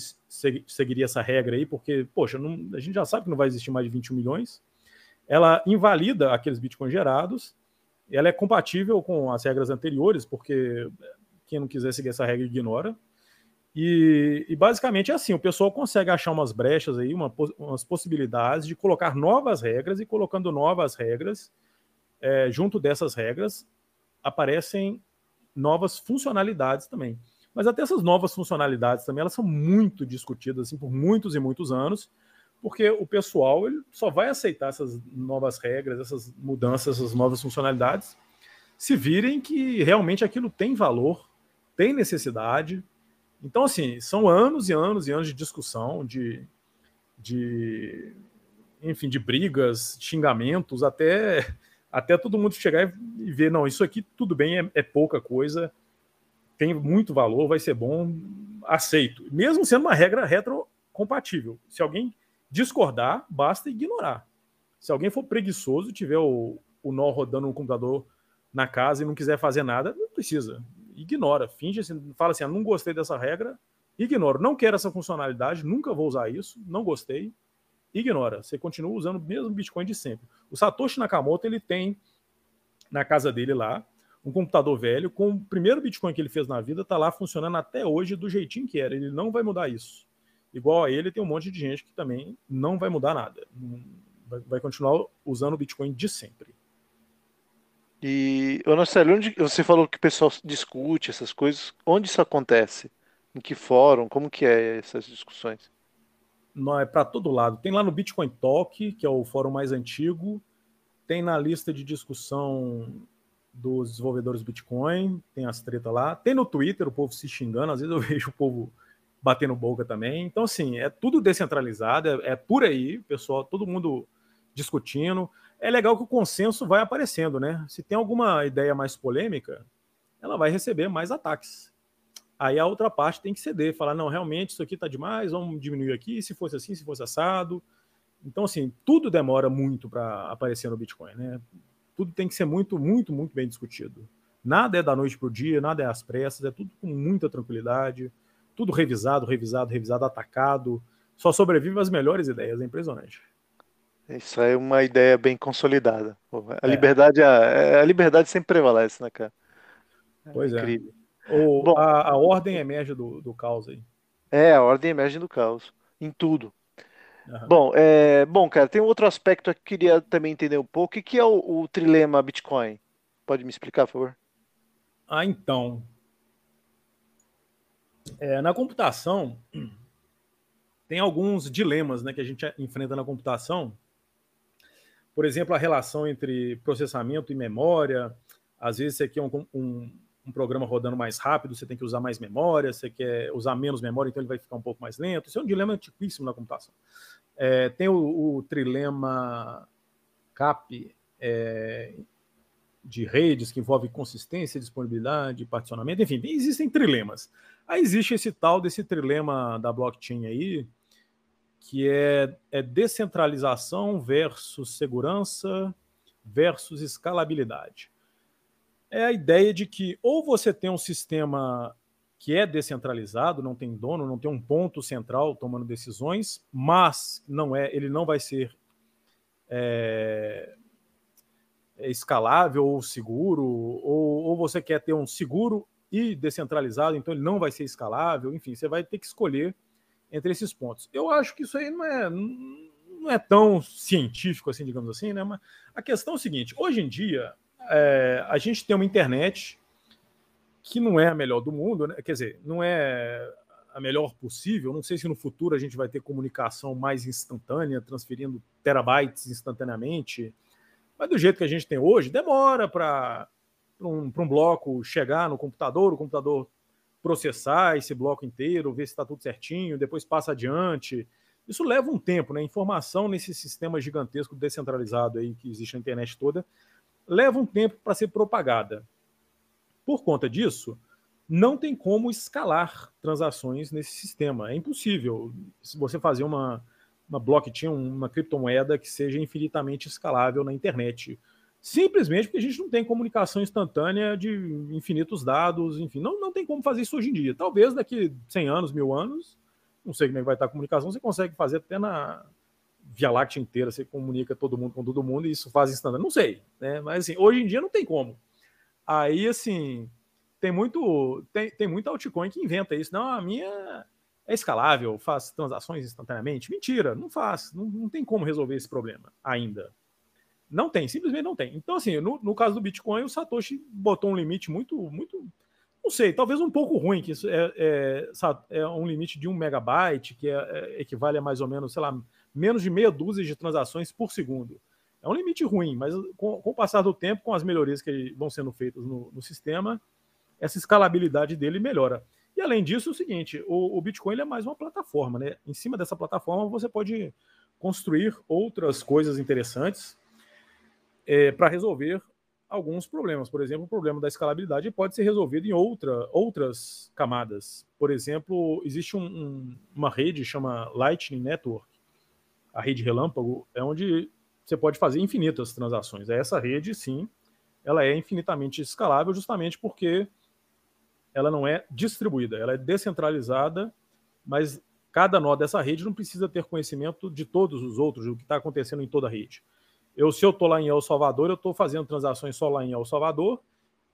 Speaker 3: seguiria essa regra aí, porque, poxa, não, a gente já sabe que não vai existir mais de 21 milhões. Ela invalida aqueles bitcoins gerados, ela é compatível com as regras anteriores, porque quem não quiser seguir essa regra ignora. E, e, basicamente é assim: o pessoal consegue achar umas brechas aí, uma, umas possibilidades de colocar novas regras, e colocando novas regras, é, junto dessas regras, aparecem novas funcionalidades também. Mas até essas novas funcionalidades também, elas são muito discutidas assim, por muitos e muitos anos, porque o pessoal ele só vai aceitar essas novas regras, essas mudanças, essas novas funcionalidades, se virem que realmente aquilo tem valor, tem necessidade, então, assim, são anos e anos e anos de discussão, de, de enfim, de brigas, xingamentos, até, até todo mundo chegar e ver, não, isso aqui tudo bem, é, é pouca coisa, tem muito valor, vai ser bom, aceito. Mesmo sendo uma regra retrocompatível. Se alguém discordar, basta ignorar. Se alguém for preguiçoso, tiver o, o nó rodando no computador na casa e não quiser fazer nada, não precisa ignora, finge assim, fala assim, ah, não gostei dessa regra, ignora, não quero essa funcionalidade, nunca vou usar isso, não gostei, ignora. Você continua usando o mesmo Bitcoin de sempre. O Satoshi Nakamoto, ele tem na casa dele lá, um computador velho, com o primeiro Bitcoin que ele fez na vida, tá lá funcionando até hoje do jeitinho que era. Ele não vai mudar isso. Igual a ele, tem um monte de gente que também não vai mudar nada. Vai continuar usando o Bitcoin de sempre.
Speaker 1: E, Marcelo, onde você falou que o pessoal discute essas coisas, onde isso acontece? Em que fórum? Como que é essas discussões?
Speaker 3: Não, é para todo lado. Tem lá no Bitcoin Talk, que é o fórum mais antigo, tem na lista de discussão dos desenvolvedores Bitcoin, tem as tretas lá, tem no Twitter o povo se xingando, às vezes eu vejo o povo batendo boca também. Então, assim, é tudo descentralizado, é, é por aí, pessoal, todo mundo discutindo é legal que o consenso vai aparecendo, né? Se tem alguma ideia mais polêmica, ela vai receber mais ataques. Aí a outra parte tem que ceder, falar, não, realmente isso aqui tá demais, vamos diminuir aqui, se fosse assim, se fosse assado. Então, assim, tudo demora muito para aparecer no Bitcoin, né? Tudo tem que ser muito, muito, muito bem discutido. Nada é da noite para o dia, nada é às pressas, é tudo com muita tranquilidade, tudo revisado, revisado, revisado, atacado. Só sobrevive as melhores ideias, é impressionante.
Speaker 1: Isso é uma ideia bem consolidada. A, é. liberdade, a, a, liberdade sempre prevalece, né, cara?
Speaker 3: É pois é. Incrível. O, Bom, a, a, ordem emerge do, do caos aí.
Speaker 1: É, a ordem emerge do caos. Em tudo. Uhum. Bom, é, bom, cara, tem um outro aspecto que eu queria também entender um pouco. O que é o, o trilema Bitcoin? Pode me explicar, por favor?
Speaker 3: Ah, então. É, na computação, tem alguns dilemas né, que a gente enfrenta na computação por exemplo, a relação entre processamento e memória. Às vezes você quer um, um, um, programa rodando mais rápido, você tem que usar mais memória, você quer usar menos memória, então ele vai ficar um pouco mais lento. Isso é um dilema antiquíssimo na computação. É, tem o, o, trilema CAP é, de redes, que envolve consistência, disponibilidade, particionamento, enfim, existem trilemas. Aí existe esse tal desse trilema da blockchain aí, que é, é descentralização versus segurança versus escalabilidade. É a ideia de que ou você tem um sistema que é descentralizado, não tem dono, não tem um ponto central tomando decisões, mas não é, ele não vai ser é, escalável ou seguro, ou, ou você quer ter um seguro e descentralizado, então ele não vai ser escalável, enfim, você vai ter que escolher entre esses pontos. Eu acho que isso aí não é, não é tão científico assim, digamos assim, né? Mas a questão é o seguinte: hoje em dia, é, a gente tem uma internet que não é a melhor do mundo, né? quer dizer, não é a melhor possível. Não sei se no futuro a gente vai ter comunicação mais instantânea, transferindo terabytes instantaneamente. Mas do jeito que a gente tem hoje, demora para um, um bloco chegar no computador, o computador processar esse bloco inteiro, ver se está tudo certinho, depois passa adiante. Isso leva um tempo, né? Informação nesse sistema gigantesco descentralizado aí que existe na internet toda leva um tempo para ser propagada. Por conta disso, não tem como escalar transações nesse sistema. É impossível. Se você fazer uma, uma blockchain, uma criptomoeda que seja infinitamente escalável na internet. Simplesmente porque a gente não tem comunicação instantânea de infinitos dados, enfim, não, não tem como fazer isso hoje em dia. Talvez daqui 100 anos, mil anos, não sei como é que vai estar a comunicação, você consegue fazer até na Via Láctea inteira, você comunica todo mundo com todo mundo e isso faz instantâneo. Não sei, né? Mas assim, hoje em dia não tem como. Aí, assim, tem muito tem, tem muito altcoin que inventa isso. Não, a minha é escalável, faz transações instantaneamente. Mentira, não faz. Não, não tem como resolver esse problema ainda. Não tem, simplesmente não tem. Então, assim, no, no caso do Bitcoin, o Satoshi botou um limite muito, muito, não sei, talvez um pouco ruim, que isso é, é, é um limite de um megabyte, que é, é, equivale a mais ou menos, sei lá, menos de meia dúzia de transações por segundo. É um limite ruim, mas com, com o passar do tempo, com as melhorias que vão sendo feitas no, no sistema, essa escalabilidade dele melhora. E além disso, é o seguinte: o, o Bitcoin é mais uma plataforma, né? Em cima dessa plataforma você pode construir outras coisas interessantes é, para resolver alguns problemas. Por exemplo, o problema da escalabilidade pode ser resolvido em outra, outras camadas. Por exemplo, existe um, um, uma rede chama Lightning Network, a rede relâmpago, é onde você pode fazer infinitas transações. Essa rede, sim, ela é infinitamente escalável, justamente porque ela não é distribuída, ela é descentralizada, mas cada nó dessa rede não precisa ter conhecimento de todos os outros, do que está acontecendo em toda a rede. Eu, se eu estou lá em El Salvador, eu estou fazendo transações só lá em El Salvador.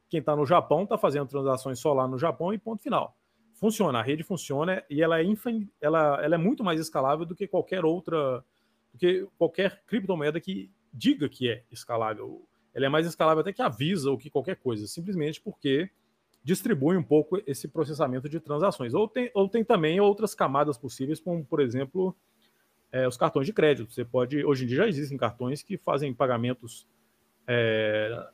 Speaker 3: Quem está no Japão está fazendo transações só lá no Japão e ponto final. Funciona, a rede funciona e ela é, infin... ela, ela é muito mais escalável do que qualquer outra, do que qualquer criptomoeda que diga que é escalável. Ela é mais escalável até que avisa ou que qualquer coisa, simplesmente porque distribui um pouco esse processamento de transações. Ou tem, ou tem também outras camadas possíveis, como, por exemplo, é, os cartões de crédito. Você pode, hoje em dia já existem cartões que fazem pagamentos é,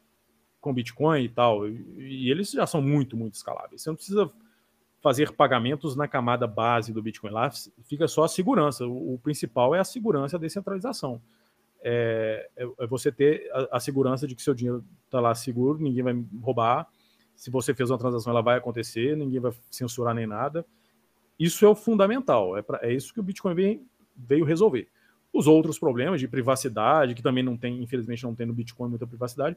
Speaker 3: com Bitcoin e tal, e, e, eles já são muito, muito escaláveis. Você não precisa fazer pagamentos na camada base do Bitcoin. Lá fica só a segurança. O, o principal é a segurança, a descentralização. É, é, é você ter a, a, segurança de que seu dinheiro está lá seguro, ninguém vai roubar se você fez uma transação, ela vai acontecer, ninguém vai censurar nem nada. Isso é o fundamental, é, pra, é isso que o Bitcoin veio, veio resolver. Os outros problemas de privacidade, que também não tem, infelizmente não tem no Bitcoin muita privacidade,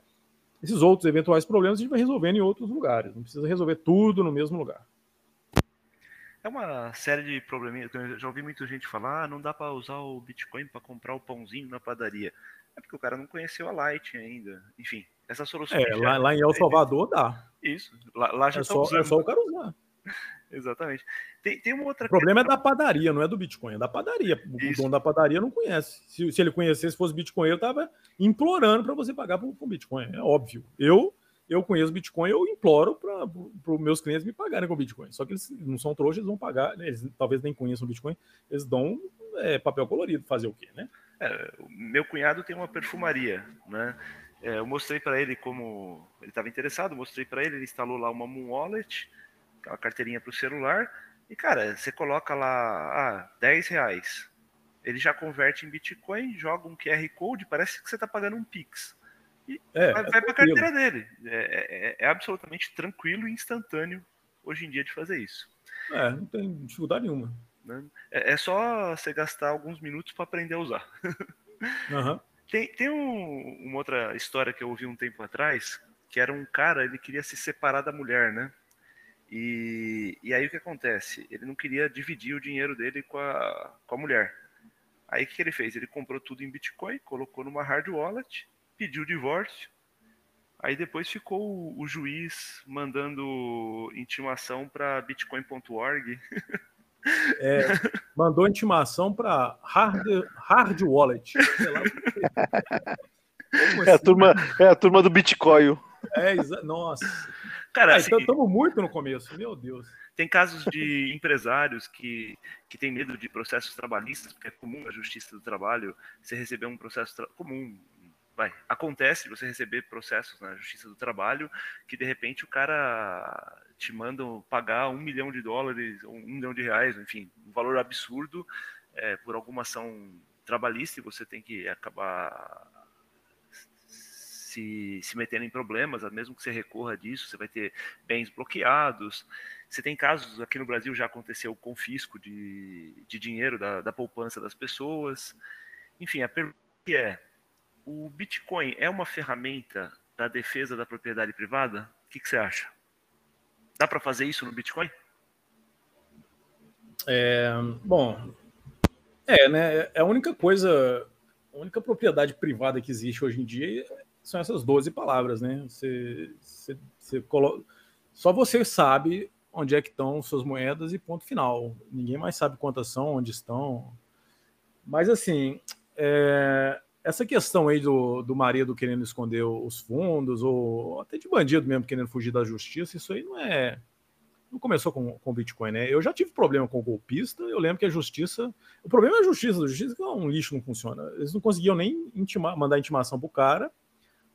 Speaker 3: esses outros eventuais problemas a gente vai resolvendo em outros lugares, não precisa resolver tudo no mesmo lugar.
Speaker 2: É uma série de probleminhas. Eu já ouvi muita gente falar: ah, não dá para usar o Bitcoin para comprar o pãozinho na padaria. É porque o cara não conheceu a Light ainda. Enfim, essa solução.
Speaker 3: É, lá, lá, em El Salvador dá.
Speaker 2: Isso, lá, lá já
Speaker 3: é só, é só o cara usar.
Speaker 2: Exatamente. Tem, tem uma outra.
Speaker 3: O problema questão... é da padaria, não é do Bitcoin, é da padaria. O Isso. dono da padaria não conhece. Se, se ele conhecesse, fosse Bitcoin, ele tava implorando para você pagar com Bitcoin. É óbvio. Eu eu conheço Bitcoin, eu imploro para os meus clientes me pagarem com Bitcoin. Só que eles não são trouxas, eles vão pagar, né? eles talvez nem conheçam Bitcoin, eles dão é, papel colorido, fazer o quê, né?
Speaker 2: É, meu cunhado tem uma perfumaria, né? É, eu mostrei para ele como ele estava interessado, mostrei para ele, ele instalou lá uma Moon Wallet, aquela carteirinha para o celular, e cara, você coloca lá ah, 10 reais, ele já converte em Bitcoin, joga um QR Code, parece que você está pagando um Pix. E é, vai, é para a carteira dele. É, é, é, absolutamente tranquilo e instantâneo hoje em dia de fazer isso.
Speaker 3: É, não tem dificuldade nenhuma.
Speaker 2: Né? É, é só você gastar alguns minutos para aprender a usar.
Speaker 3: Uhum.
Speaker 2: Tem, tem um, uma outra história que eu ouvi um tempo atrás, que era um cara, ele queria se separar da mulher, né? E, e aí o que acontece? Ele não queria dividir o dinheiro dele com a, com a mulher. Aí o que ele fez? Ele comprou tudo em Bitcoin, colocou numa hard wallet, pediu divórcio. Aí depois ficou o juiz mandando intimação para bitcoin.org.
Speaker 3: É, mandou intimação para hard, hard Wallet.
Speaker 1: É, a turma, é a turma do Bitcoin.
Speaker 3: É, nossa. Cara, assim, estamos muito no começo, meu Deus.
Speaker 2: Tem casos de empresários que, que têm medo de processos trabalhistas, porque é comum na justiça do trabalho você receber um processo comum. Vai, acontece você receber processos na justiça do trabalho que de repente o cara te mandam pagar um milhão de dólares, um milhão de reais, enfim, um valor absurdo é, por alguma ação trabalhista e você tem que acabar se, se metendo em problemas, mesmo que você recorra disso, você vai ter bens bloqueados. Você tem casos, aqui no Brasil já aconteceu o confisco de, de dinheiro da, da poupança das pessoas. Enfim, a pergunta é: o Bitcoin é uma ferramenta da defesa da propriedade privada? O que, que você acha? Dá para fazer isso no Bitcoin?
Speaker 3: É, bom, é, né? É a única coisa, a única propriedade privada que existe hoje em dia são essas 12 palavras, né? Você, você, você coloca, só você sabe onde é que estão suas moedas e ponto final. Ninguém mais sabe quantas são, onde estão. Mas assim, é, essa questão aí do, do marido querendo esconder os fundos, ou até de bandido mesmo querendo fugir da justiça, isso aí não é não começou com, com Bitcoin, né? Eu já tive problema com golpista, eu lembro que a justiça. O problema é a justiça, a justiça é um lixo, não funciona. Eles não conseguiam nem intimar, mandar intimação pro cara,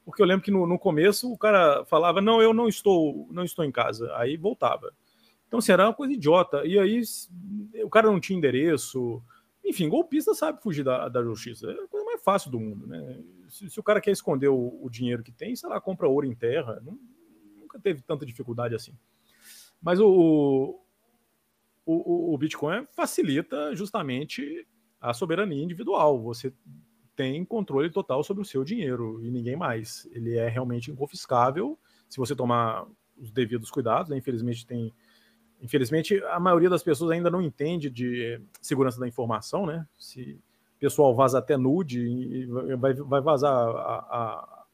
Speaker 3: porque eu lembro que no, no, começo o cara falava, não, eu não estou, não estou em casa. Aí voltava. Então, assim, era uma coisa idiota. E aí o cara não tinha endereço. Enfim, golpista sabe fugir da, da justiça. É a coisa mais fácil do mundo, né? Se, se o cara quer esconder o, o, dinheiro que tem, sei lá, compra ouro em terra. Não, nunca teve tanta dificuldade assim. Mas o, o, o Bitcoin facilita justamente a soberania individual. Você tem controle total sobre o seu dinheiro e ninguém mais. Ele é realmente inconfiscável se você tomar os devidos cuidados. Né? Infelizmente tem, infelizmente a maioria das pessoas ainda não entende de segurança da informação, né? Se o pessoal vaza até nude, vai, vai vazar a, a,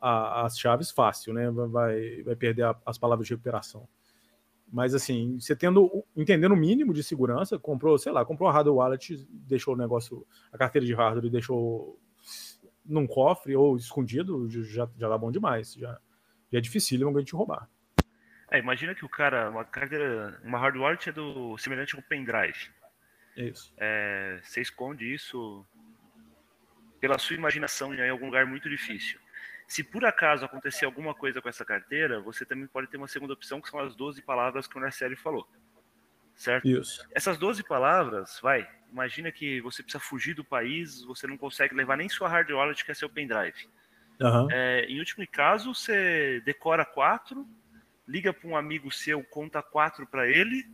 Speaker 3: a, as chaves fácil, né? Vai, vai perder as palavras de recuperação. Mas assim, você tendo, entendendo o mínimo de segurança, comprou, sei lá, comprou a hardware wallet, deixou o negócio, a carteira de hardware e deixou num cofre ou escondido, já, já tá bom demais. Já, já é difícil alguém te roubar.
Speaker 2: É, imagina que o cara, uma carteira, uma hardware wallet é do semelhante a um pendrive.
Speaker 3: Isso.
Speaker 2: É, você esconde isso pela sua imaginação em algum lugar muito difícil. Se por acaso acontecer alguma coisa com essa carteira, você também pode ter uma segunda opção, que são as 12 palavras que o Narcélio falou. Certo?
Speaker 3: Isso.
Speaker 2: Essas 12 palavras, vai, imagina que você precisa fugir do país, você não consegue levar nem sua hard wallet, que é seu pendrive.
Speaker 3: Uhum.
Speaker 2: É, em último caso, você decora quatro, liga para um amigo seu, conta quatro para ele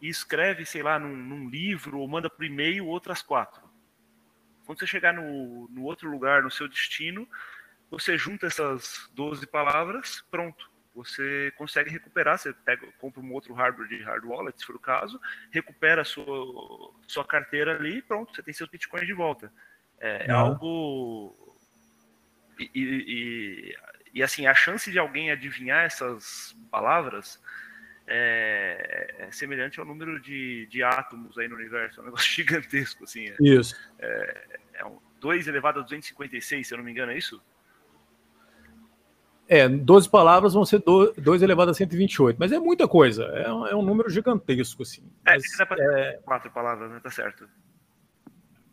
Speaker 2: e escreve, sei lá, num, num livro ou manda por e-mail outras quatro. Quando você chegar no, no outro lugar, no seu destino, você junta essas 12 palavras, pronto. Você consegue recuperar, você pega, compra um outro hardware de hard wallet, se for o caso, recupera a sua, sua carteira ali e pronto, você tem seus bitcoins de volta. É, é algo. E, e, e, assim, a chance de alguém adivinhar essas palavras é, é, semelhante ao número de, de átomos aí no universo, é um negócio gigantesco, assim. É,
Speaker 3: isso.
Speaker 2: É, é um 2 elevado a 256, se eu não me engano, é isso?
Speaker 3: É, 12 palavras vão ser 2 elevado a 128, mas é muita coisa, é um, é um número gigantesco, assim.
Speaker 2: É, mas, dá pra é, quatro palavras, né? Tá certo.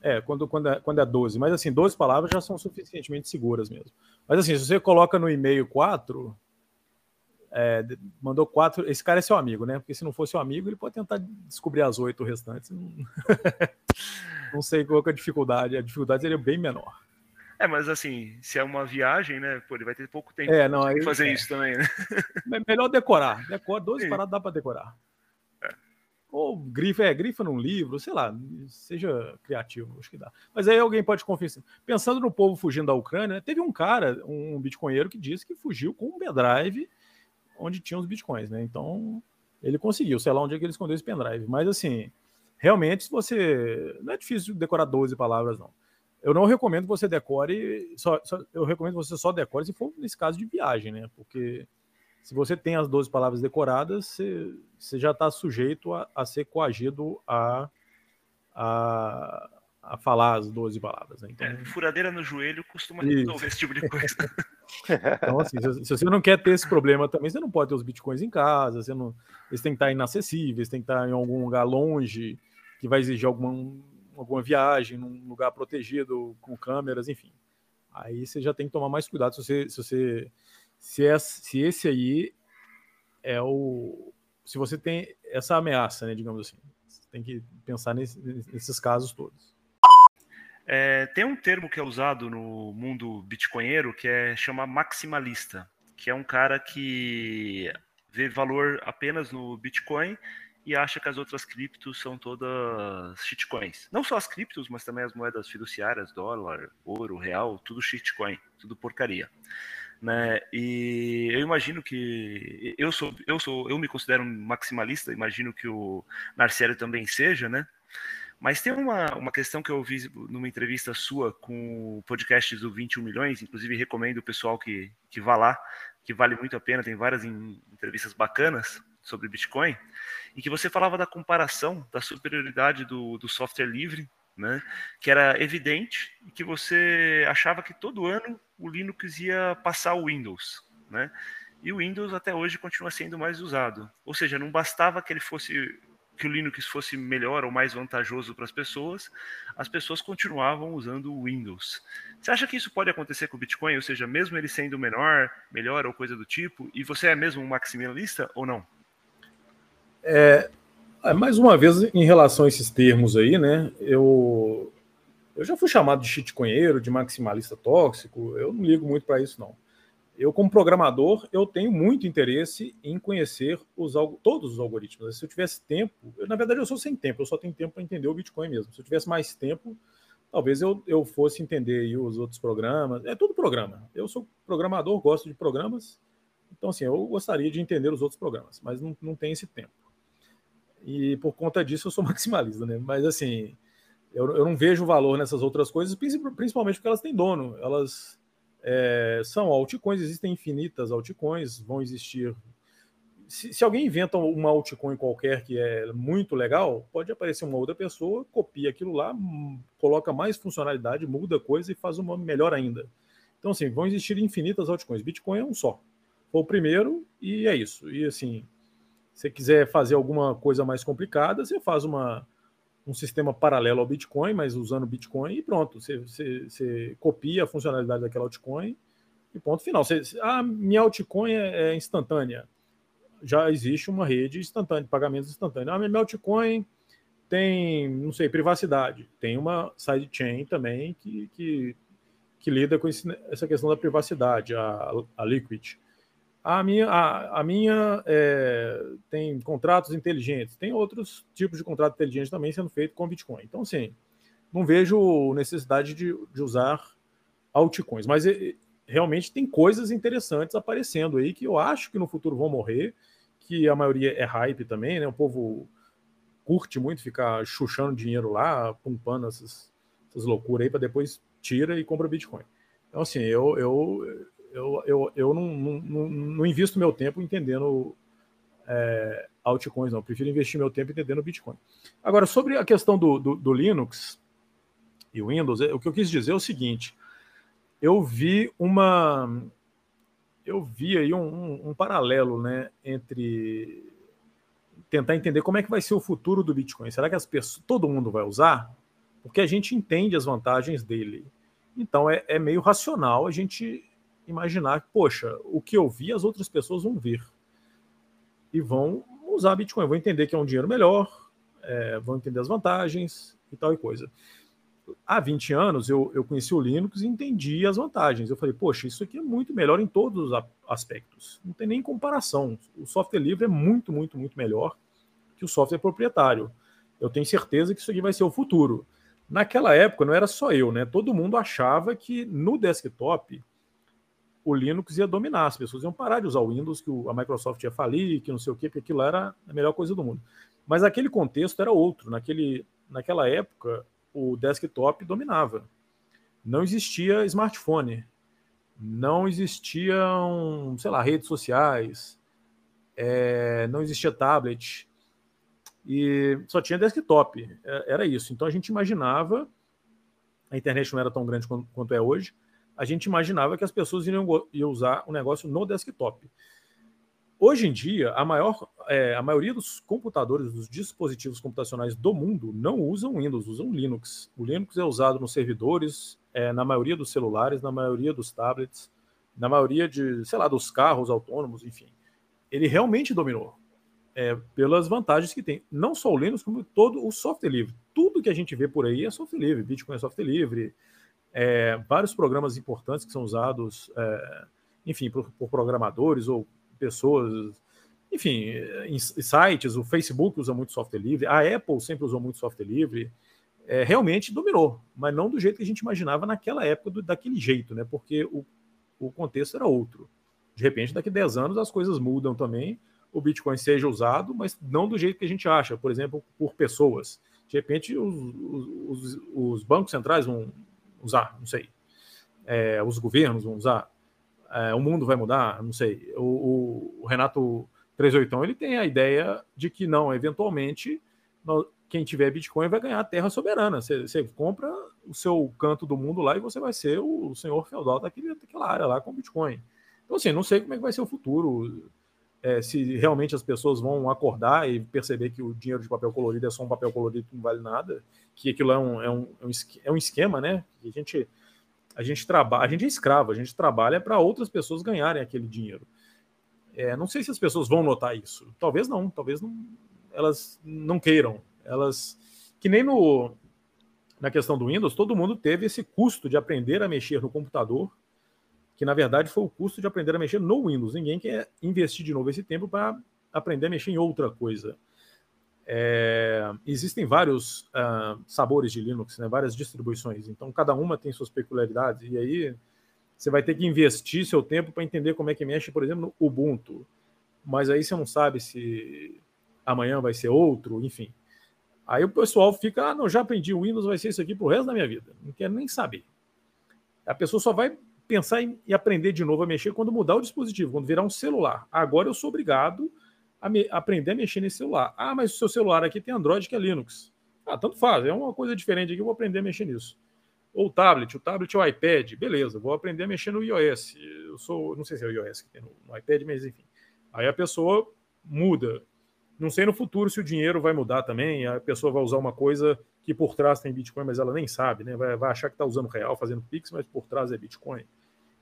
Speaker 3: É, quando, quando, é, quando é 12, mas assim, 12 palavras já são suficientemente seguras mesmo. Mas assim, se você coloca no e-mail 4, é, mandou 4, esse cara é seu amigo, né? Porque se não for seu amigo, ele pode tentar descobrir as oito restantes. não sei qual é a dificuldade, a dificuldade seria bem menor.
Speaker 2: É, mas assim, se é uma viagem, né? Pô, ele vai ter pouco tempo
Speaker 3: é, não, aí,
Speaker 2: fazer
Speaker 3: é.
Speaker 2: isso também, né?
Speaker 3: Melhor decorar. Decora, 12 paradas dá para decorar. Ou grifa, é, grifa num livro, sei lá, seja criativo, acho que dá. Mas aí alguém pode confessar. Pensando no povo fugindo da Ucrânia, teve um cara, um bitcoinheiro, que disse que fugiu com um pendrive onde tinha os bitcoins, né? Então, ele conseguiu, sei lá onde é que ele escondeu esse pendrive. Mas assim, realmente, se você. Não é difícil decorar 12 palavras, não. Eu não recomendo que você decore, só, só, eu recomendo que você só decore se for nesse caso de viagem, né? Porque se você tem as 12 palavras decoradas, você, você já está sujeito a, a, ser coagido a, a, a falar as 12 palavras. Né?
Speaker 2: Então, é, furadeira no joelho costuma resolver esse tipo de coisa.
Speaker 3: então, assim, se, se, você não quer ter esse problema também, você não pode ter os bitcoins em casa, você não, eles têm que estar inacessíveis, têm que estar em algum lugar longe, que vai exigir algum alguma viagem, num lugar protegido, com câmeras, enfim. Aí você já tem que tomar mais cuidado se você. Se, você, se, é, se esse aí é o. Se você tem essa ameaça, né, digamos assim. Você tem que pensar nesse, nesses casos todos.
Speaker 2: É, tem um termo que é usado no mundo bitcoinheiro que é chama maximalista, que é um cara que vê valor apenas no Bitcoin e acha que as outras criptos são todas shitcoins. Não só as criptos, mas também as moedas fiduciárias, dólar, ouro, real, tudo shitcoin, tudo porcaria. Né? E eu imagino que eu sou, eu sou, eu me considero um maximalista, imagino que o Narcélio também seja, né? Mas tem uma, uma questão que eu ouvi numa entrevista sua com o podcast do 21 milhões, inclusive recomendo o pessoal que, que vá lá, que vale muito a pena, tem várias entrevistas bacanas sobre Bitcoin, em que você falava da comparação da superioridade do, do software livre, né, que era evidente e que você achava que todo ano o Linux ia passar o Windows, né? E o Windows até hoje continua sendo mais usado. Ou seja, não bastava que ele fosse que o Linux fosse melhor ou mais vantajoso para as pessoas, as pessoas continuavam usando o Windows. Você acha que isso pode acontecer com o Bitcoin? Ou seja, mesmo ele sendo menor, melhor ou coisa do tipo, e você é mesmo um maximalista ou não?
Speaker 3: É, mais uma vez, em relação a esses termos aí, né? Eu, eu já fui chamado de shitcoinheiro, de maximalista tóxico, eu não ligo muito para isso, não eu, como programador, eu tenho muito interesse em conhecer os, todos os algoritmos. Se eu tivesse tempo, eu, na verdade eu sou sem tempo, eu só tenho tempo para entender o Bitcoin mesmo. Se eu tivesse mais tempo, talvez eu, eu fosse entender os outros programas. É tudo programa. Eu sou programador, gosto de programas, então assim, eu gostaria de entender os outros programas, mas não, não tem esse tempo. E por conta disso eu sou maximalista, né? Mas assim, eu, eu não vejo valor nessas outras coisas, principalmente porque elas têm dono, elas é, são altcoins, existem infinitas altcoins, vão existir. Se, se, alguém inventa uma altcoin qualquer que é muito legal, pode aparecer uma outra pessoa, copia aquilo lá, coloca mais funcionalidade, muda coisa e faz uma melhor ainda. Então, assim, vão existir infinitas altcoins. Bitcoin é um só. Foi o primeiro e é isso. E assim, se quiser fazer alguma coisa mais complicada, você faz uma, um sistema paralelo ao Bitcoin, mas usando Bitcoin e pronto. Você, você, você copia a funcionalidade daquela altcoin e ponto final. Você, ah, minha altcoin é, é instantânea. Já existe uma rede instantânea, de pagamentos instantâneos. Ah, minha altcoin tem, não sei, privacidade. Tem uma sidechain também que, que, que lida com esse, essa questão da privacidade, a, a Liquid. A minha, a, a minha é, tem contratos inteligentes, tem outros tipos de contrato inteligente também sendo feito com Bitcoin. Então, assim, não vejo necessidade de, de usar altcoins, mas realmente tem coisas interessantes aparecendo aí que eu acho que no futuro vão morrer, que a maioria é hype também, né? O povo curte muito ficar chuchando dinheiro lá, pumpando essas, essas loucuras aí para depois tira e compra Bitcoin. Então, assim, eu, eu eu, eu, eu não, não, não invisto meu tempo entendendo é, altcoins, não. Eu prefiro investir meu tempo entendendo Bitcoin. Agora, sobre a questão do, do, do Linux e Windows, é, o que eu quis dizer é o seguinte: eu vi uma. Eu vi aí um, um, um paralelo né, entre tentar entender como é que vai ser o futuro do Bitcoin. Será que as pessoas, todo mundo vai usar? Porque a gente entende as vantagens dele. Então é, é meio racional a gente imaginar poxa, o que eu vi, as outras pessoas vão ver. E vão usar Bitcoin, vão entender que é um dinheiro melhor, é, vão entender as vantagens e tal e coisa. Há 20 anos eu, eu conheci o Linux e entendi as vantagens. Eu falei, poxa, isso aqui é muito melhor em todos os aspectos. Não tem nem comparação. O software livre é muito, muito, muito melhor que o software proprietário. Eu tenho certeza que isso aqui vai ser o futuro. Naquela época não era só eu, né? Todo mundo achava que no desktop o Linux ia dominar, as pessoas iam parar de usar o Windows, que a Microsoft ia falir, que não sei o quê, porque aquilo era a melhor coisa do mundo. Mas aquele contexto era outro. Naquele, naquela época, o desktop dominava. Não existia smartphone, não existiam, sei lá, redes sociais, é, não existia tablet, e só tinha desktop. É, era isso. Então a gente imaginava, a internet não era tão grande quanto, quanto é hoje, a gente imaginava que as pessoas iriam, usar o negócio no desktop. Hoje em dia, a, maior, é, a maioria dos computadores, dos dispositivos computacionais do mundo não usam Windows, usam Linux. O Linux é usado nos servidores, é, na maioria dos celulares, na maioria dos tablets, na maioria de, sei lá, dos carros autônomos, enfim. Ele realmente dominou. é, pelas vantagens que tem. Não só o Linux, como todo o software livre. Tudo que a gente vê por aí é software livre. Bitcoin é software livre. É, vários programas importantes que são usados, é, enfim, por, por, programadores ou pessoas, enfim, em sites. O Facebook usa muito software livre. A Apple sempre usou muito software livre. É, realmente dominou, mas não do jeito que a gente imaginava naquela época, do, daquele jeito, né? Porque o, o contexto era outro. De repente, daqui a 10 anos as coisas mudam também o Bitcoin seja usado, mas não do jeito que a gente acha, por exemplo, por pessoas. De repente, os, os, os bancos centrais vão usar, não sei. É, os governos vão usar. É, o mundo vai mudar, não sei. O, o, o Renato 38 ele tem a ideia de que não, eventualmente, quem tiver Bitcoin vai ganhar terra soberana. Você, você, compra o seu canto do mundo lá e você vai ser o, senhor feudal daquele, daquela área lá com Bitcoin. Então, assim, não sei como é que vai ser o futuro é, se realmente as pessoas vão acordar e perceber que o dinheiro de papel colorido é só um papel colorido que não vale nada, que aquilo é um, é um, é um é esquema, né? A gente, a gente trabalha, a gente é escravo, a gente trabalha para outras pessoas ganharem aquele dinheiro. É, não sei se as pessoas vão notar isso. Talvez não, talvez não, elas não queiram. Elas que nem no na questão do Windows, todo mundo teve esse custo de aprender a mexer no computador que na verdade foi o custo de aprender a mexer no Windows. Ninguém quer investir de novo esse tempo para aprender a mexer em outra coisa. É, existem vários uh, sabores de Linux, né, várias distribuições, então cada uma tem suas peculiaridades, e aí você vai ter que investir seu tempo para entender como é que mexe, por exemplo, no Ubuntu. Mas aí você não sabe se amanhã vai ser outro, enfim. Aí o pessoal fica, ah, não, já aprendi o Windows, vai ser isso aqui pro resto da minha vida. Não quero nem saber. A pessoa só vai pensar e aprender de novo a mexer quando mudar o dispositivo, quando virar um celular. Agora eu sou obrigado a me, aprender a mexer nesse celular. Ah, mas o seu celular aqui tem Android que é Linux. Ah, tanto faz, é uma coisa diferente aqui, eu vou aprender a mexer nisso. Ou tablet, o tablet é o iPad, beleza, vou aprender a mexer no iOS. Eu sou, não sei se é o iOS que tem no, no iPad, mas enfim. Aí a pessoa muda. Não sei no futuro se o dinheiro vai mudar também, a pessoa vai usar uma coisa que por trás tem Bitcoin, mas ela nem sabe, né? Vai, vai achar que está usando real, fazendo Pix, mas por trás é Bitcoin.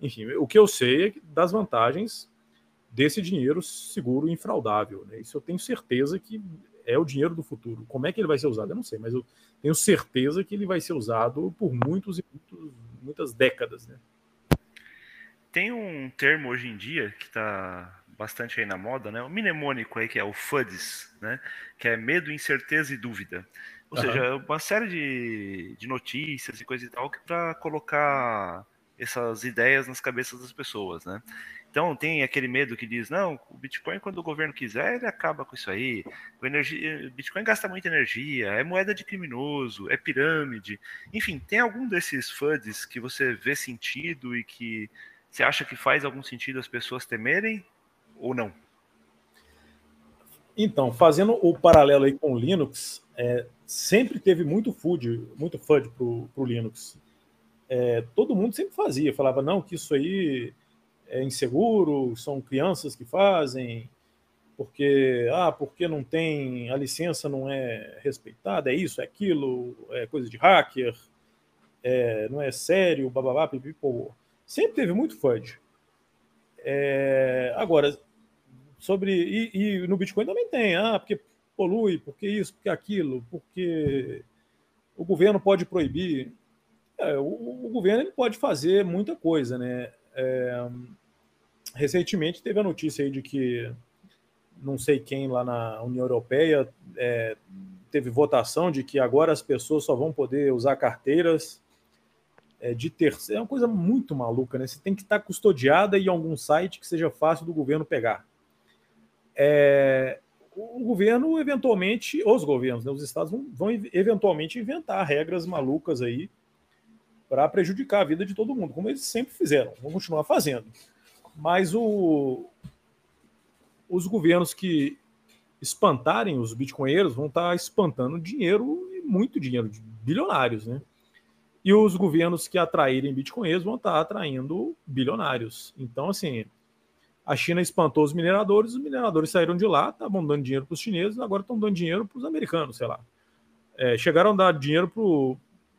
Speaker 3: Enfim, o que eu sei é das vantagens desse dinheiro seguro e infraudável. Né? Isso eu tenho certeza que é o dinheiro do futuro. Como é que ele vai ser usado? Eu não sei, mas eu tenho certeza que ele vai ser usado por muitos e muitos, muitas décadas. Né?
Speaker 2: Tem um termo hoje em dia que está bastante aí na moda, né? O mnemônico aí que é o FUDs, né? Que é medo, incerteza e dúvida. Ou uhum. seja, uma série de, de notícias e coisa e tal que para colocar essas ideias nas cabeças das pessoas, né? Então tem aquele medo que diz, não, o Bitcoin quando o governo quiser, ele acaba com isso aí. O energia, Bitcoin gasta muita energia, é moeda de criminoso, é pirâmide. Enfim, tem algum desses FUDs que você vê sentido e que você acha que faz algum sentido as pessoas temerem ou não?
Speaker 3: Então, fazendo o paralelo aí com o Linux, é, sempre teve muito FUD, muito FUD para o Linux é, todo mundo sempre fazia, falava, não, que isso aí é inseguro, são crianças que fazem, porque, ah, porque não tem, a licença não é respeitada, é isso, é aquilo, é coisa de hacker, é, não é sério, bababá, pipipô. Sempre teve muito FUD. É, agora, sobre. E, e, no Bitcoin também tem, ah, porque polui, porque isso, porque aquilo, porque o governo pode proibir. É, o, o, governo ele pode fazer muita coisa, né? É, recentemente teve a notícia aí de que não sei quem lá na União Europeia é, teve votação de que agora as pessoas só vão poder usar carteiras é, de terceiro. É uma coisa muito maluca, né? Você tem que estar custodiada em algum site que seja fácil do governo pegar. É, o governo, eventualmente, os governos, né, os estados vão, vão eventualmente inventar regras malucas aí para prejudicar a vida de todo mundo, como eles sempre fizeram, vão continuar fazendo. Mas o, os governos que espantarem os bitcoinheiros vão estar tá espantando dinheiro e muito dinheiro, bilionários, né? E os governos que atraírem bitcoinheiros vão estar tá atraindo bilionários. Então, assim, a China espantou os mineradores, os mineradores saíram de lá, estavam dando dinheiro para os chineses, agora estão dando dinheiro para os americanos, sei lá. É, chegaram a dar dinheiro para